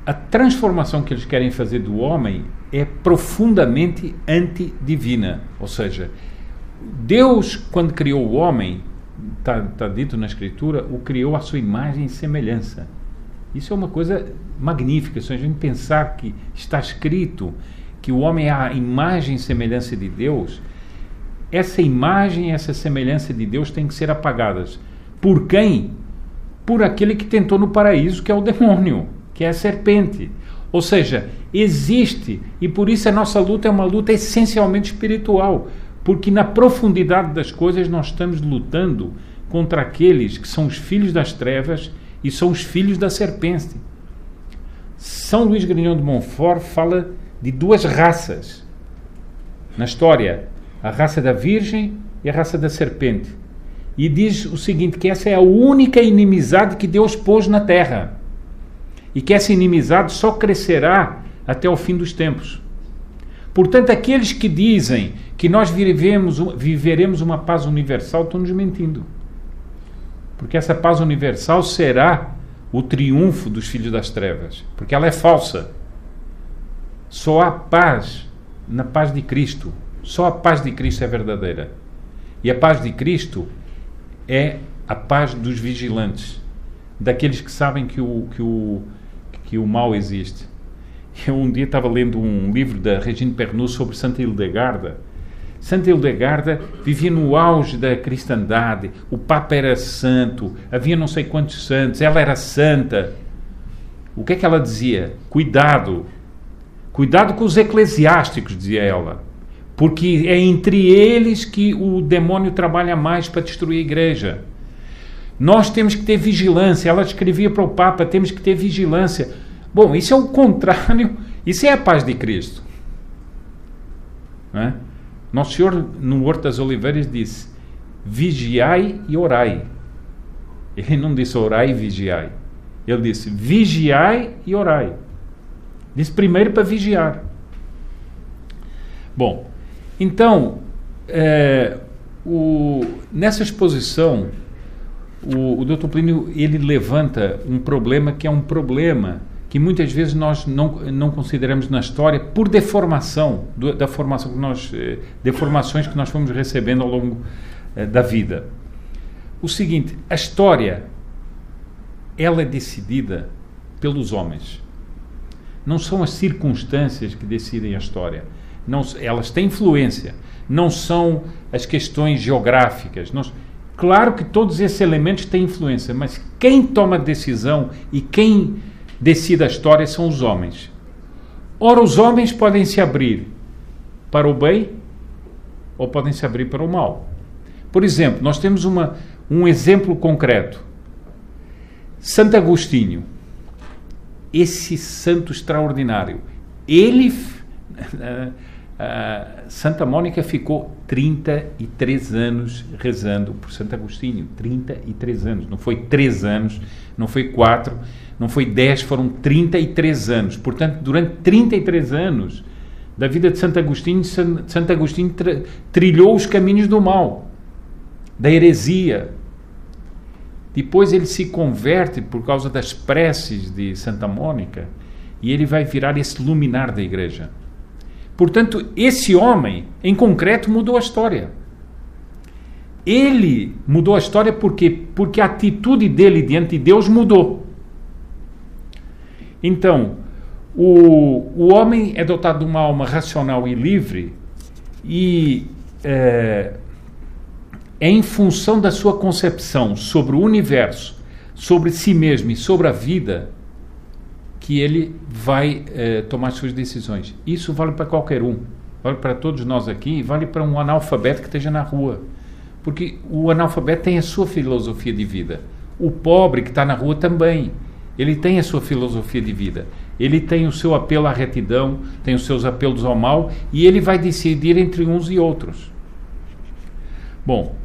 a transformação que eles querem fazer do homem é profundamente antidivina. Ou seja, Deus, quando criou o homem, está tá dito na Escritura, o criou à sua imagem e semelhança. Isso é uma coisa magnífica. Se a gente pensar que está escrito que o homem é a imagem e semelhança de Deus, essa imagem essa semelhança de Deus tem que ser apagadas. Por quem? Por aquele que tentou no paraíso, que é o demônio, que é a serpente. Ou seja, existe, e por isso a nossa luta é uma luta essencialmente espiritual, porque na profundidade das coisas nós estamos lutando contra aqueles que são os filhos das trevas e são os filhos da serpente. São Luís Grignon de Montfort fala de duas raças na história: a raça da Virgem e a raça da serpente. E diz o seguinte: que essa é a única inimizade que Deus pôs na terra. E que essa inimizade só crescerá até o fim dos tempos. Portanto, aqueles que dizem que nós vivemos, viveremos uma paz universal estão nos mentindo. Porque essa paz universal será o triunfo dos filhos das trevas. Porque ela é falsa. Só há paz na paz de Cristo. Só a paz de Cristo é verdadeira. E a paz de Cristo é a paz dos vigilantes, daqueles que sabem que o, que o, que o mal existe. Eu um dia estava lendo um livro da Regine Pernoud sobre Santa Hildegarda. Santa Hildegarda vivia no auge da cristandade, o Papa era santo, havia não sei quantos santos, ela era santa. O que é que ela dizia? Cuidado, cuidado com os eclesiásticos, dizia ela, porque é entre eles que o demônio trabalha mais para destruir a igreja. Nós temos que ter vigilância. Ela escrevia para o Papa: temos que ter vigilância Bom, isso é o contrário, isso é a paz de Cristo. É? Nosso Senhor, no Horto das Oliveiras, disse: vigiai e orai. Ele não disse orai e vigiai. Ele disse vigiai e orai. Disse primeiro para vigiar. Bom, então, é, o, nessa exposição, o, o Dr. Plínio ele levanta um problema que é um problema que muitas vezes nós não, não consideramos na história por deformação do, da formação que nós eh, deformações que nós fomos recebendo ao longo eh, da vida. O seguinte, a história ela é decidida pelos homens. Não são as circunstâncias que decidem a história. Não, elas têm influência. Não são as questões geográficas. Não, claro que todos esses elementos têm influência, mas quem toma a decisão e quem decida a história são os homens. Ora, os homens podem se abrir para o bem ou podem se abrir para o mal. Por exemplo, nós temos uma, um exemplo concreto. Santo Agostinho, esse santo extraordinário, ele. Uh, Santa Mônica ficou 33 anos rezando por Santo Agostinho. 33 anos. Não foi 3 anos, não foi 4 não foi 10, foram 33 anos. Portanto, durante 33 anos da vida de Santo Agostinho, Santo Agostinho trilhou os caminhos do mal, da heresia. Depois ele se converte por causa das preces de Santa Mônica e ele vai virar esse luminar da igreja. Portanto, esse homem, em concreto, mudou a história. Ele mudou a história porque porque a atitude dele diante de Deus mudou. Então, o, o homem é dotado de uma alma racional e livre e é, é em função da sua concepção sobre o universo, sobre si mesmo e sobre a vida que ele vai é, tomar suas decisões. Isso vale para qualquer um, vale para todos nós aqui, vale para um analfabeto que esteja na rua. Porque o analfabeto tem a sua filosofia de vida. O pobre que está na rua também. Ele tem a sua filosofia de vida. Ele tem o seu apelo à retidão, tem os seus apelos ao mal e ele vai decidir entre uns e outros. Bom,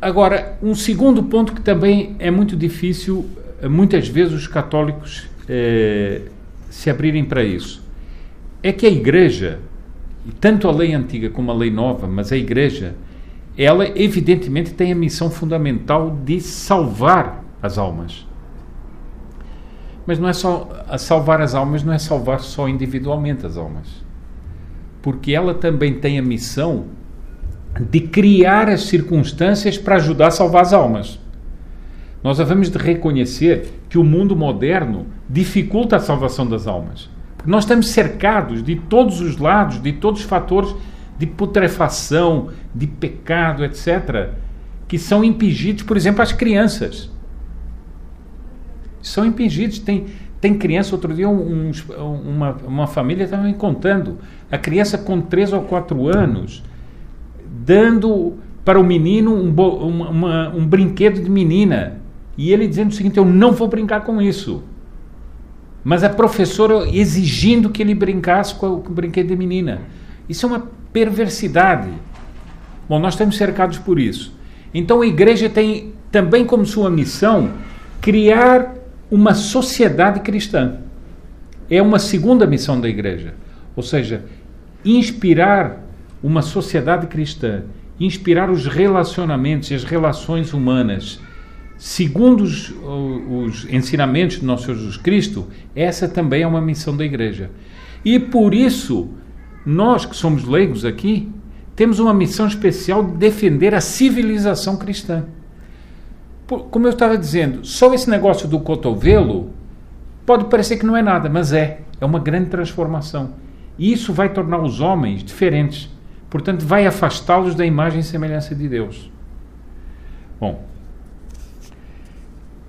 agora, um segundo ponto que também é muito difícil, muitas vezes os católicos eh, se abrirem para isso, é que a Igreja, tanto a lei antiga como a lei nova, mas a Igreja, ela evidentemente tem a missão fundamental de salvar as almas. Mas não é só salvar as almas, não é salvar só individualmente as almas. Porque ela também tem a missão de criar as circunstâncias para ajudar a salvar as almas. Nós devemos de reconhecer que o mundo moderno dificulta a salvação das almas. Porque nós estamos cercados de todos os lados, de todos os fatores de putrefação, de pecado, etc., que são impingidos, por exemplo, às crianças. São impingidos. Tem, tem criança, outro dia um, uma, uma família estava me contando, a criança com 3 ou 4 anos, dando para o menino um, uma, um brinquedo de menina. E ele dizendo o seguinte: Eu não vou brincar com isso. Mas a professora exigindo que ele brincasse com o brinquedo de menina. Isso é uma perversidade. Bom, nós estamos cercados por isso. Então a igreja tem também como sua missão criar uma sociedade cristã. É uma segunda missão da igreja. Ou seja, inspirar uma sociedade cristã, inspirar os relacionamentos e as relações humanas segundo os, os ensinamentos do nosso Senhor Jesus Cristo, essa também é uma missão da igreja. E por isso, nós que somos leigos aqui, temos uma missão especial de defender a civilização cristã como eu estava dizendo, só esse negócio do cotovelo pode parecer que não é nada, mas é. É uma grande transformação. E isso vai tornar os homens diferentes. Portanto, vai afastá-los da imagem e semelhança de Deus. Bom,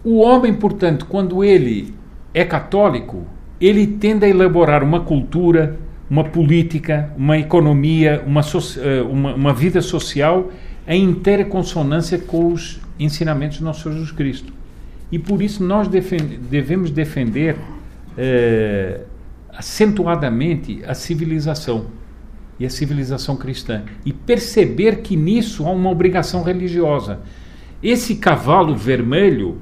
o homem, portanto, quando ele é católico, ele tende a elaborar uma cultura, uma política, uma economia, uma, eh, uma, uma vida social em inteira consonância com os ensinamentos do nosso Senhor Jesus Cristo. E por isso nós defend devemos defender é, acentuadamente a civilização e a civilização cristã e perceber que nisso há uma obrigação religiosa. Esse cavalo vermelho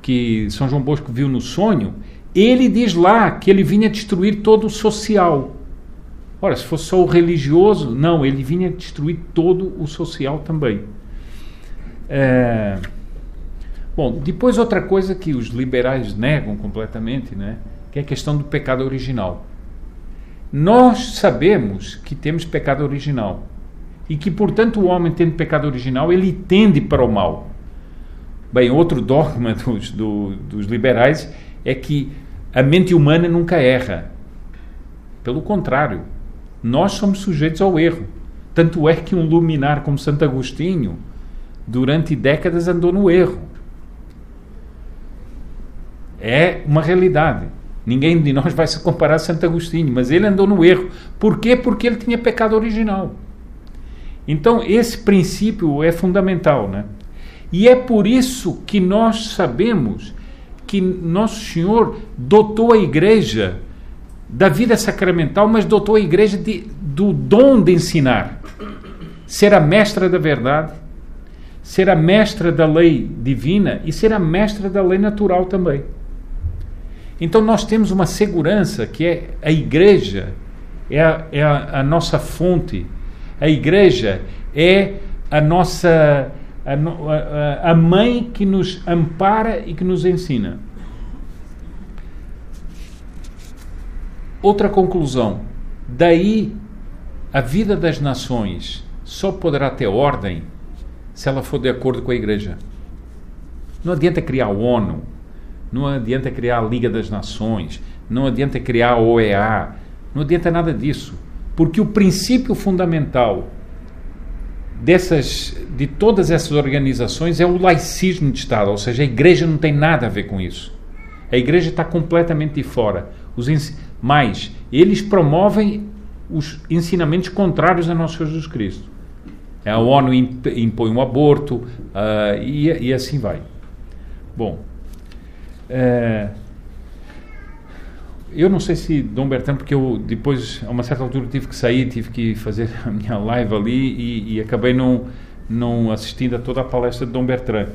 que São João Bosco viu no sonho, ele diz lá que ele vinha destruir todo o social. Ora, se fosse só o religioso, não, ele vinha destruir todo o social também. É... Bom, depois outra coisa que os liberais negam completamente, né, que é a questão do pecado original. Nós sabemos que temos pecado original e que, portanto, o homem tendo pecado original, ele tende para o mal. Bem, outro dogma dos, do, dos liberais é que a mente humana nunca erra. Pelo contrário, nós somos sujeitos ao erro. Tanto é que um luminar como Santo Agostinho durante décadas andou no erro. É uma realidade. Ninguém de nós vai se comparar a Santo Agostinho, mas ele andou no erro. Por quê? Porque ele tinha pecado original. Então, esse princípio é fundamental, né? E é por isso que nós sabemos que Nosso Senhor dotou a igreja da vida sacramental, mas dotou a igreja de, do dom de ensinar. Ser a mestra da verdade, ser a mestra da lei divina e ser a mestra da lei natural também. Então nós temos uma segurança que é a igreja, é a, é a, a nossa fonte, a igreja é a nossa a, a, mãe que nos ampara e que nos ensina. Outra conclusão. Daí a vida das nações só poderá ter ordem se ela for de acordo com a Igreja. Não adianta criar a ONU, não adianta criar a Liga das Nações, não adianta criar a OEA, não adianta nada disso, porque o princípio fundamental dessas, de todas essas organizações é o laicismo de Estado, ou seja, a Igreja não tem nada a ver com isso. A Igreja está completamente de fora. Os, mas eles promovem os ensinamentos contrários a nosso Jesus Cristo. A ONU impõe um aborto uh, e, e, assim vai. Bom, é, eu não sei se Dom Bertrand, porque eu depois, a uma certa altura, tive que sair, tive que fazer a minha live ali e, e acabei não, não assistindo a toda a palestra de Dom Bertrand.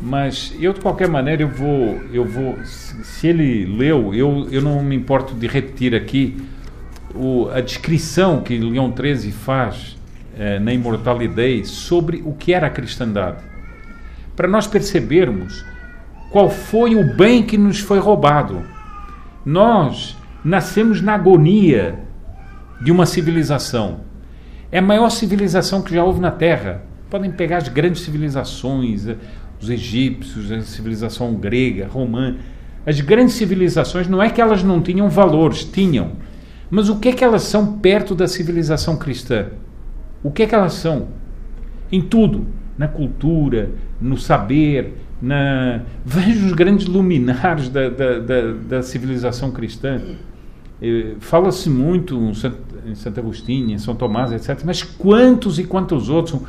Mas eu, de qualquer maneira, eu vou, eu vou se, se ele leu, eu, eu não me importo de repetir aqui o, a descrição que Leão XIII faz eh, na imortalidade sobre o que era a cristandade, para nós percebermos qual foi o bem que nos foi roubado. Nós nascemos na agonia de uma civilização. É a maior civilização que já houve na Terra. Podem pegar as grandes civilizações, os egípcios, a civilização grega, romana. As grandes civilizações não é que elas não tinham valores, tinham. Mas o que é que elas são perto da civilização cristã? O que é que elas são? Em tudo, na cultura, no saber, na... veja os grandes luminares da, da, da, da civilização cristã. Eh, fala-se muito em Santo Agostinho, em São Tomás, etc. Mas quantos e quantos outros?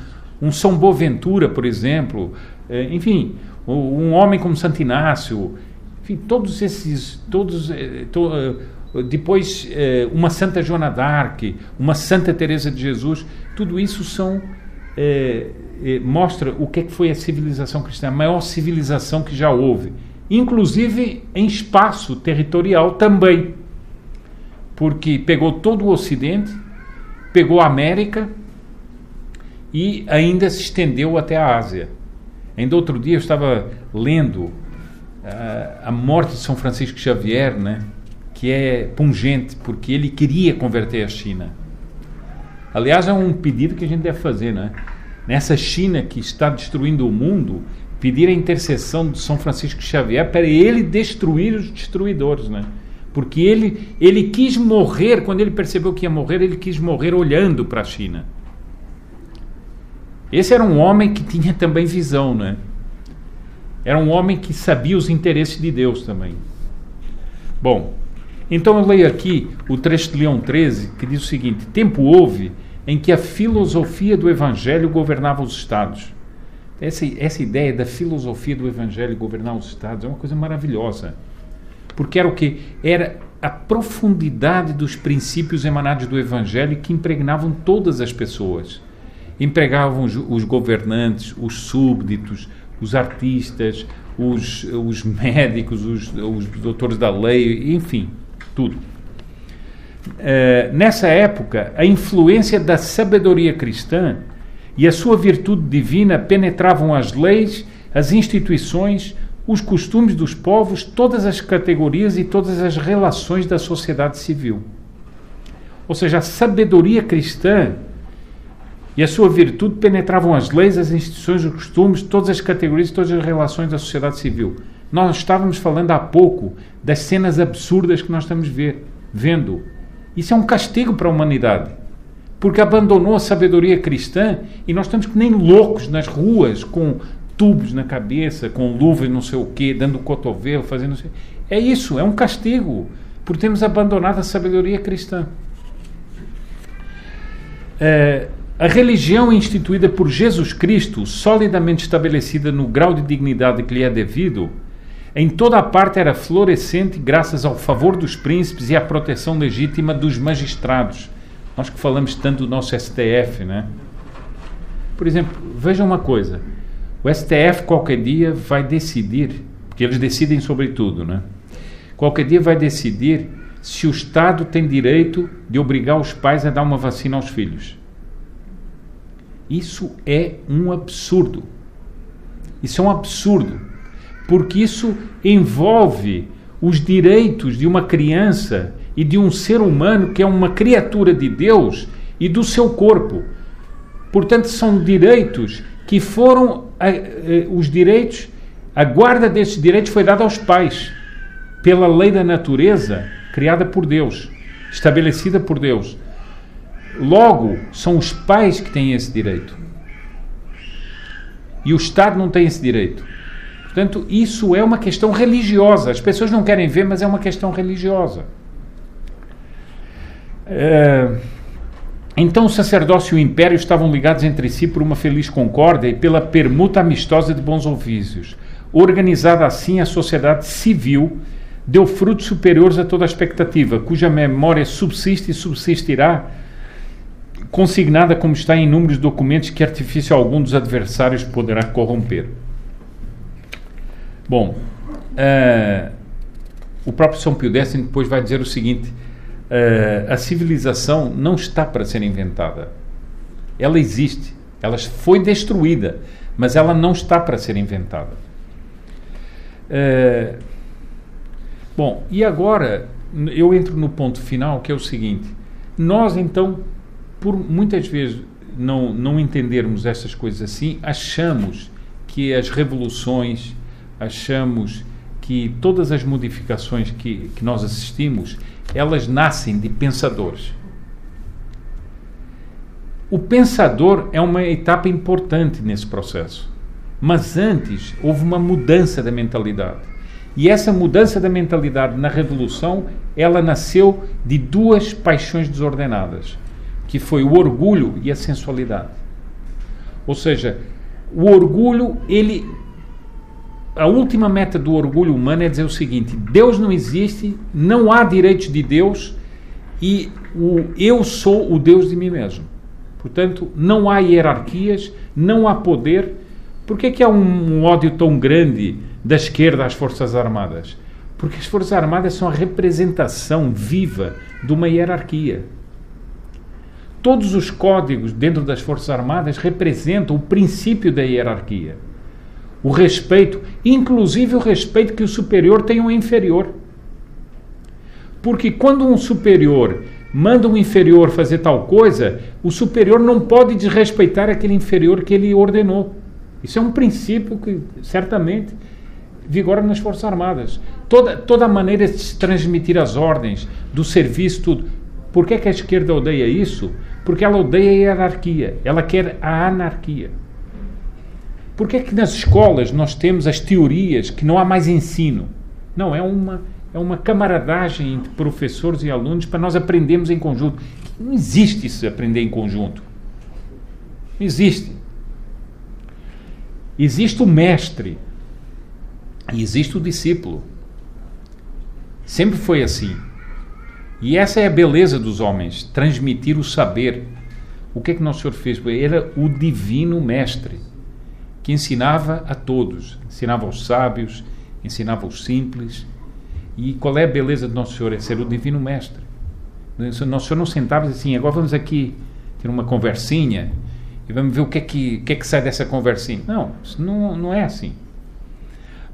Um São Boaventura, por exemplo. Eh, enfim, um homem como Santo Inácio. Enfim, todos esses. Todos, eh, to, depois, uma Santa Joana d'Arc, uma Santa Teresa de Jesus. Tudo isso são. mostra o que, é que foi a civilização cristã, a maior civilização que já houve, inclusive em espaço territorial também porque pegou todo o Ocidente, pegou a América e ainda se estendeu até a Ásia. Ainda outro dia eu estava lendo uh, a morte de São Francisco Xavier, né, que é pungente, porque ele queria converter a China. Aliás, é um pedido que a gente deve fazer, né? Nessa China que está destruindo o mundo, pedir a intercessão de São Francisco Xavier para ele destruir os destruidores, né? porque ele, ele quis morrer, quando ele percebeu que ia morrer, ele quis morrer olhando para a China. Esse era um homem que tinha também visão, né? Era um homem que sabia os interesses de Deus também. Bom, então eu leio aqui o trecho de Leão 13, que diz o seguinte: Tempo houve em que a filosofia do Evangelho governava os Estados. Essa, essa ideia da filosofia do Evangelho governar os Estados é uma coisa maravilhosa. Porque era o que? Era a profundidade dos princípios emanados do Evangelho que impregnavam todas as pessoas. Empregavam os, os governantes, os súbditos, os artistas, os, os médicos, os, os doutores da lei, enfim, tudo. Uh, nessa época, a influência da sabedoria cristã e a sua virtude divina penetravam as leis, as instituições, os costumes dos povos, todas as categorias e todas as relações da sociedade civil. Ou seja, a sabedoria cristã e a sua virtude penetravam as leis, as instituições, os costumes, todas as categorias e todas as relações da sociedade civil. Nós estávamos falando há pouco das cenas absurdas que nós estamos ver, vendo. Isso é um castigo para a humanidade, porque abandonou a sabedoria cristã e nós estamos que nem loucos nas ruas com tubos na cabeça, com luvas não sei o quê, dando cotovelo, fazendo. Sei... É isso, é um castigo por termos abandonado a sabedoria cristã. É, a religião instituída por Jesus Cristo, solidamente estabelecida no grau de dignidade que lhe é devido, em toda a parte era florescente graças ao favor dos príncipes e à proteção legítima dos magistrados. Nós que falamos tanto do nosso STF, né? Por exemplo, veja uma coisa. O STF qualquer dia vai decidir, porque eles decidem sobre tudo, né? Qualquer dia vai decidir se o Estado tem direito de obrigar os pais a dar uma vacina aos filhos. Isso é um absurdo. Isso é um absurdo, porque isso envolve os direitos de uma criança e de um ser humano que é uma criatura de Deus e do seu corpo. Portanto, são direitos que foram a, a, os direitos, a guarda desses direitos foi dada aos pais pela lei da natureza criada por Deus, estabelecida por Deus. Logo, são os pais que têm esse direito. E o Estado não tem esse direito. Portanto, isso é uma questão religiosa. As pessoas não querem ver, mas é uma questão religiosa. É... Então o sacerdócio e o império estavam ligados entre si por uma feliz concórdia e pela permuta amistosa de bons ofícios. Organizada assim, a sociedade civil deu frutos superiores a toda a expectativa, cuja memória subsiste e subsistirá, consignada como está em inúmeros documentos que artifício algum dos adversários poderá corromper. Bom, uh, o próprio São Pio X depois vai dizer o seguinte uh, a civilização não está para ser inventada. Ela existe, ela foi destruída, mas ela não está para ser inventada. Uh, bom, e agora eu entro no ponto final, que é o seguinte: nós então, por muitas vezes não, não entendermos essas coisas assim, achamos que as revoluções, achamos que todas as modificações que, que nós assistimos, elas nascem de pensadores. O pensador é uma etapa importante nesse processo. Mas antes houve uma mudança da mentalidade. E essa mudança da mentalidade na revolução, ela nasceu de duas paixões desordenadas, que foi o orgulho e a sensualidade. Ou seja, o orgulho, ele a última meta do orgulho humano é dizer o seguinte: Deus não existe, não há direitos de Deus e o eu sou o Deus de mim mesmo. Portanto, não há hierarquias, não há poder. Por que, é que há um, um ódio tão grande da esquerda às Forças Armadas? Porque as Forças Armadas são a representação viva de uma hierarquia. Todos os códigos dentro das Forças Armadas representam o princípio da hierarquia. O respeito, inclusive o respeito que o superior tem ao inferior. Porque quando um superior manda um inferior fazer tal coisa, o superior não pode desrespeitar aquele inferior que ele ordenou. Isso é um princípio que certamente vigora nas Forças Armadas. Toda, toda a maneira de se transmitir as ordens, do serviço, tudo. Por que, é que a esquerda odeia isso? Porque ela odeia a hierarquia, ela quer a anarquia. Por que é que nas escolas nós temos as teorias que não há mais ensino? Não, é uma, é uma camaradagem entre professores e alunos para nós aprendermos em conjunto. Não existe isso aprender em conjunto. Não existe. Existe o mestre e existe o discípulo. Sempre foi assim. E essa é a beleza dos homens, transmitir o saber. O que é que Nosso Senhor fez? Ele era o divino mestre que ensinava a todos, ensinava aos sábios, ensinava aos simples. E qual é a beleza de Nosso Senhor? É ser o Divino Mestre. Nosso Senhor não sentava assim, agora vamos aqui ter uma conversinha e vamos ver o que é que, que, é que sai dessa conversinha. Não, isso não, não é assim.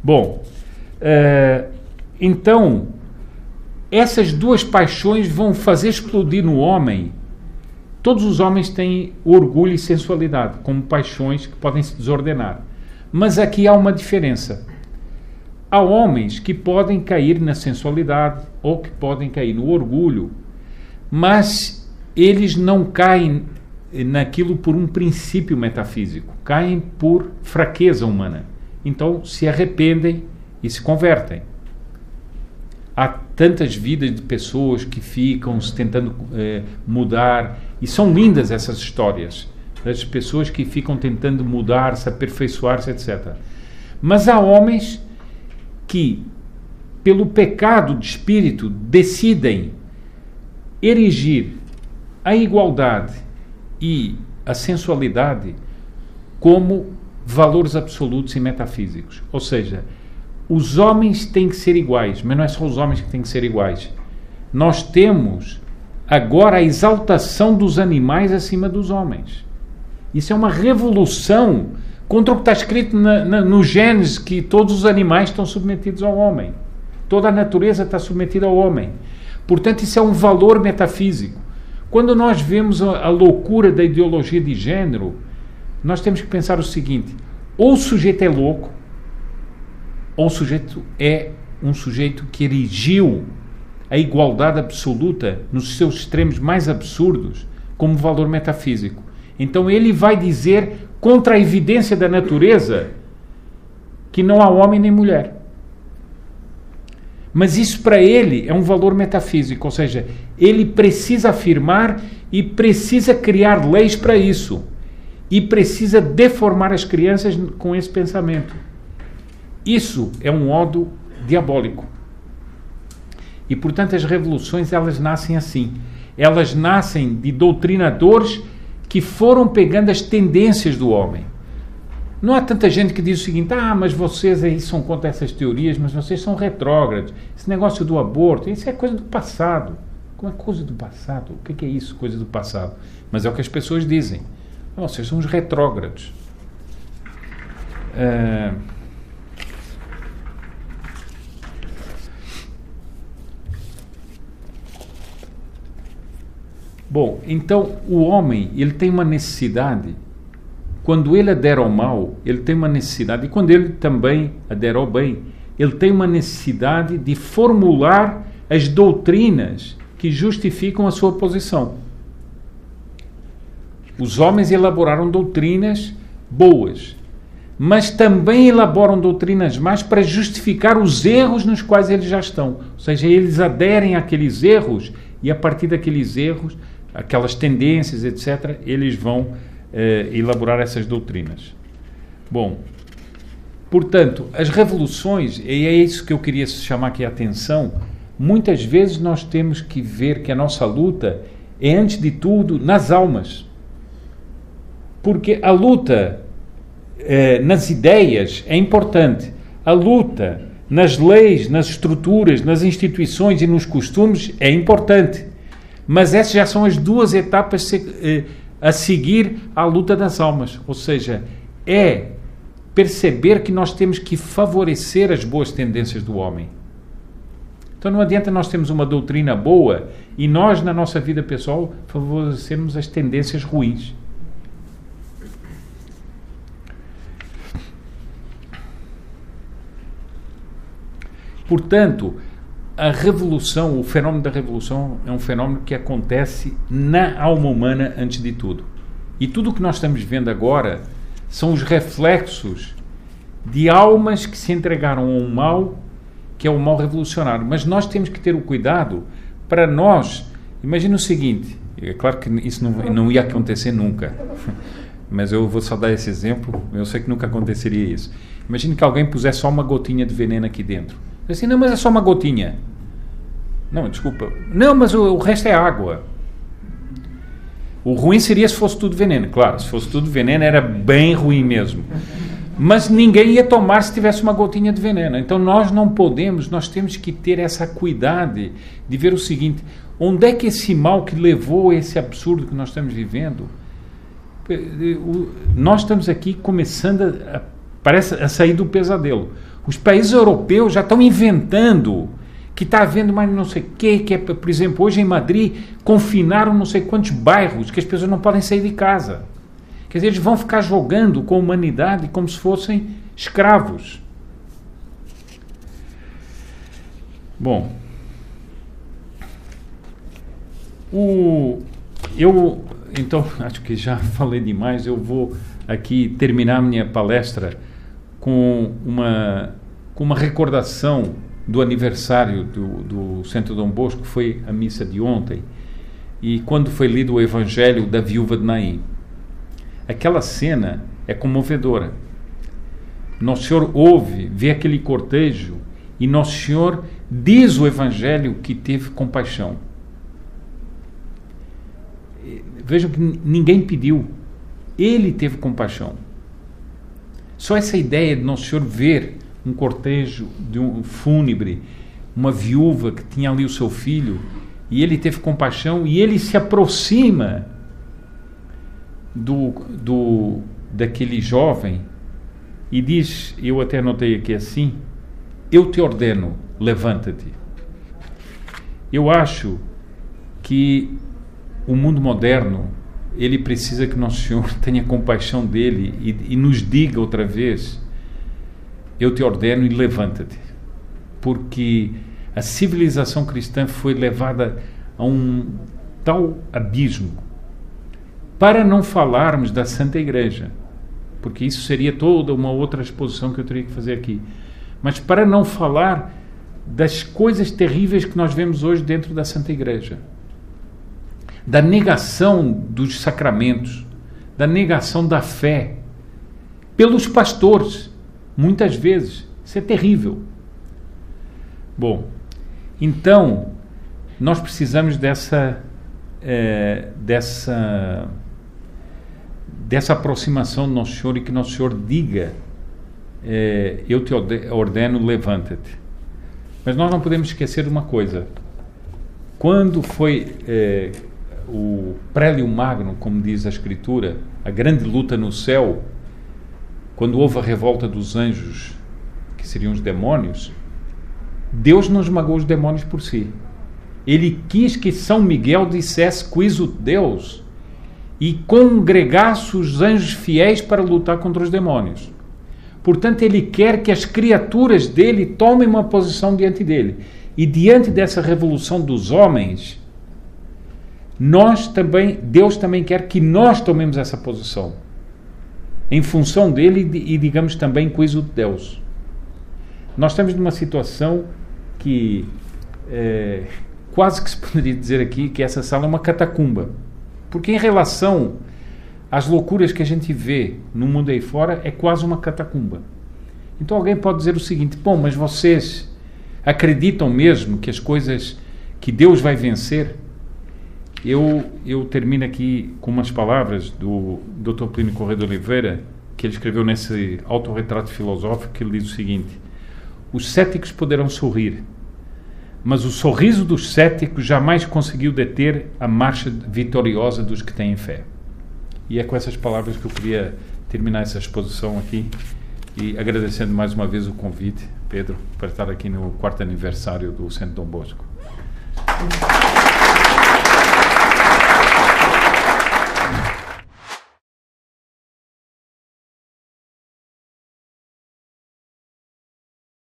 Bom, uh, então, essas duas paixões vão fazer explodir no homem Todos os homens têm orgulho e sensualidade como paixões que podem se desordenar. Mas aqui há uma diferença. Há homens que podem cair na sensualidade ou que podem cair no orgulho, mas eles não caem naquilo por um princípio metafísico, caem por fraqueza humana. Então se arrependem e se convertem. Há tantas vidas de pessoas que ficam se tentando eh, mudar e são lindas essas histórias das pessoas que ficam tentando mudar, se aperfeiçoar-se, etc. Mas há homens que, pelo pecado de espírito, decidem erigir a igualdade e a sensualidade como valores absolutos e metafísicos. Ou seja, os homens têm que ser iguais, mas não é só os homens que têm que ser iguais. Nós temos agora a exaltação dos animais acima dos homens. Isso é uma revolução contra o que está escrito na, na, no Gênesis, que todos os animais estão submetidos ao homem. Toda a natureza está submetida ao homem. Portanto, isso é um valor metafísico. Quando nós vemos a, a loucura da ideologia de gênero, nós temos que pensar o seguinte: ou o sujeito é louco, ou o sujeito é um sujeito que erigiu a igualdade absoluta nos seus extremos mais absurdos como valor metafísico. Então ele vai dizer contra a evidência da natureza que não há homem nem mulher. Mas isso para ele é um valor metafísico, ou seja, ele precisa afirmar e precisa criar leis para isso. E precisa deformar as crianças com esse pensamento. Isso é um modo diabólico. E portanto as revoluções elas nascem assim. Elas nascem de doutrinadores que foram pegando as tendências do homem. Não há tanta gente que diz o seguinte: ah, mas vocês aí são contra essas teorias, mas vocês são retrógrados. Esse negócio do aborto, isso é coisa do passado. Como é coisa do passado? O que é isso, coisa do passado? Mas é o que as pessoas dizem. Vocês são os retrógrados. Uh, Bom, então o homem ele tem uma necessidade quando ele adere ao mal, ele tem uma necessidade, e quando ele também adere ao bem, ele tem uma necessidade de formular as doutrinas que justificam a sua posição. Os homens elaboraram doutrinas boas, mas também elaboram doutrinas más para justificar os erros nos quais eles já estão. Ou seja, eles aderem àqueles erros e a partir daqueles erros, aquelas tendências, etc., eles vão eh, elaborar essas doutrinas. Bom, portanto, as revoluções, e é isso que eu queria chamar aqui a atenção, muitas vezes nós temos que ver que a nossa luta é, antes de tudo, nas almas. Porque a luta eh, nas ideias é importante, a luta nas leis, nas estruturas, nas instituições e nos costumes é importante. Mas essas já são as duas etapas eh, a seguir à luta das almas. Ou seja, é perceber que nós temos que favorecer as boas tendências do homem. Então não adianta nós termos uma doutrina boa e nós, na nossa vida pessoal, favorecermos as tendências ruins. Portanto, a revolução, o fenômeno da revolução é um fenômeno que acontece na alma humana antes de tudo. E tudo o que nós estamos vendo agora são os reflexos de almas que se entregaram a um mal que é o mal revolucionário. Mas nós temos que ter o cuidado para nós. Imagina o seguinte: é claro que isso não, não ia acontecer nunca, mas eu vou só dar esse exemplo. Eu sei que nunca aconteceria isso. Imagine que alguém pusesse só uma gotinha de veneno aqui dentro Assim, não, mas é só uma gotinha. Não, desculpa. Não, mas o, o resto é água. O ruim seria se fosse tudo veneno. Claro, se fosse tudo veneno era bem ruim mesmo. Mas ninguém ia tomar se tivesse uma gotinha de veneno. Então nós não podemos, nós temos que ter essa cuidado de ver o seguinte: onde é que esse mal que levou a esse absurdo que nós estamos vivendo? Nós estamos aqui começando a, parece, a sair do pesadelo. Os países europeus já estão inventando que está havendo mais não sei o quê, que é, por exemplo, hoje em Madrid confinaram não sei quantos bairros que as pessoas não podem sair de casa. Quer dizer, eles vão ficar jogando com a humanidade como se fossem escravos. Bom, o, eu então acho que já falei demais. Eu vou aqui terminar minha palestra com uma, com uma recordação do aniversário do, do Centro Dom Bosco, que foi a missa de ontem, e quando foi lido o Evangelho da viúva de Naim. Aquela cena é comovedora. Nosso Senhor ouve, vê aquele cortejo, e Nosso Senhor diz o Evangelho que teve compaixão. Vejam que ninguém pediu, ele teve compaixão. Só essa ideia de Nosso Senhor ver um cortejo de um fúnebre, uma viúva que tinha ali o seu filho, e ele teve compaixão e ele se aproxima do, do daquele jovem e diz, eu até anotei aqui assim, eu te ordeno, levanta-te. Eu acho que o mundo moderno ele precisa que Nosso Senhor tenha compaixão dele e, e nos diga outra vez: Eu te ordeno e levanta-te. Porque a civilização cristã foi levada a um tal abismo. Para não falarmos da Santa Igreja, porque isso seria toda uma outra exposição que eu teria que fazer aqui. Mas para não falar das coisas terríveis que nós vemos hoje dentro da Santa Igreja da negação dos sacramentos, da negação da fé pelos pastores, muitas vezes. Isso é terrível. Bom, então nós precisamos dessa é, dessa dessa aproximação do Nosso Senhor e que Nosso Senhor diga é, eu te ordeno levanta-te mas nós não podemos esquecer uma coisa quando foi é, o prélio magno, como diz a Escritura, a grande luta no céu, quando houve a revolta dos anjos, que seriam os demônios, Deus não esmagou os demônios por si. Ele quis que São Miguel dissesse quis o Deus. e congregasse os anjos fiéis para lutar contra os demônios. Portanto, ele quer que as criaturas dele tomem uma posição diante dele. E diante dessa revolução dos homens, nós também, Deus também quer que nós tomemos essa posição. Em função dele e, digamos, também coisa de Deus. Nós estamos numa situação que é, quase que se poderia dizer aqui que essa sala é uma catacumba. Porque em relação às loucuras que a gente vê no mundo aí fora, é quase uma catacumba. Então alguém pode dizer o seguinte: bom, mas vocês acreditam mesmo que as coisas, que Deus vai vencer? Eu, eu termino aqui com umas palavras do Dr. Plínio Correia de Oliveira, que ele escreveu nesse autorretrato filosófico, que ele diz o seguinte: Os céticos poderão sorrir, mas o sorriso dos céticos jamais conseguiu deter a marcha vitoriosa dos que têm fé. E é com essas palavras que eu queria terminar essa exposição aqui e agradecendo mais uma vez o convite, Pedro, para estar aqui no quarto aniversário do Centro Dom Bosco.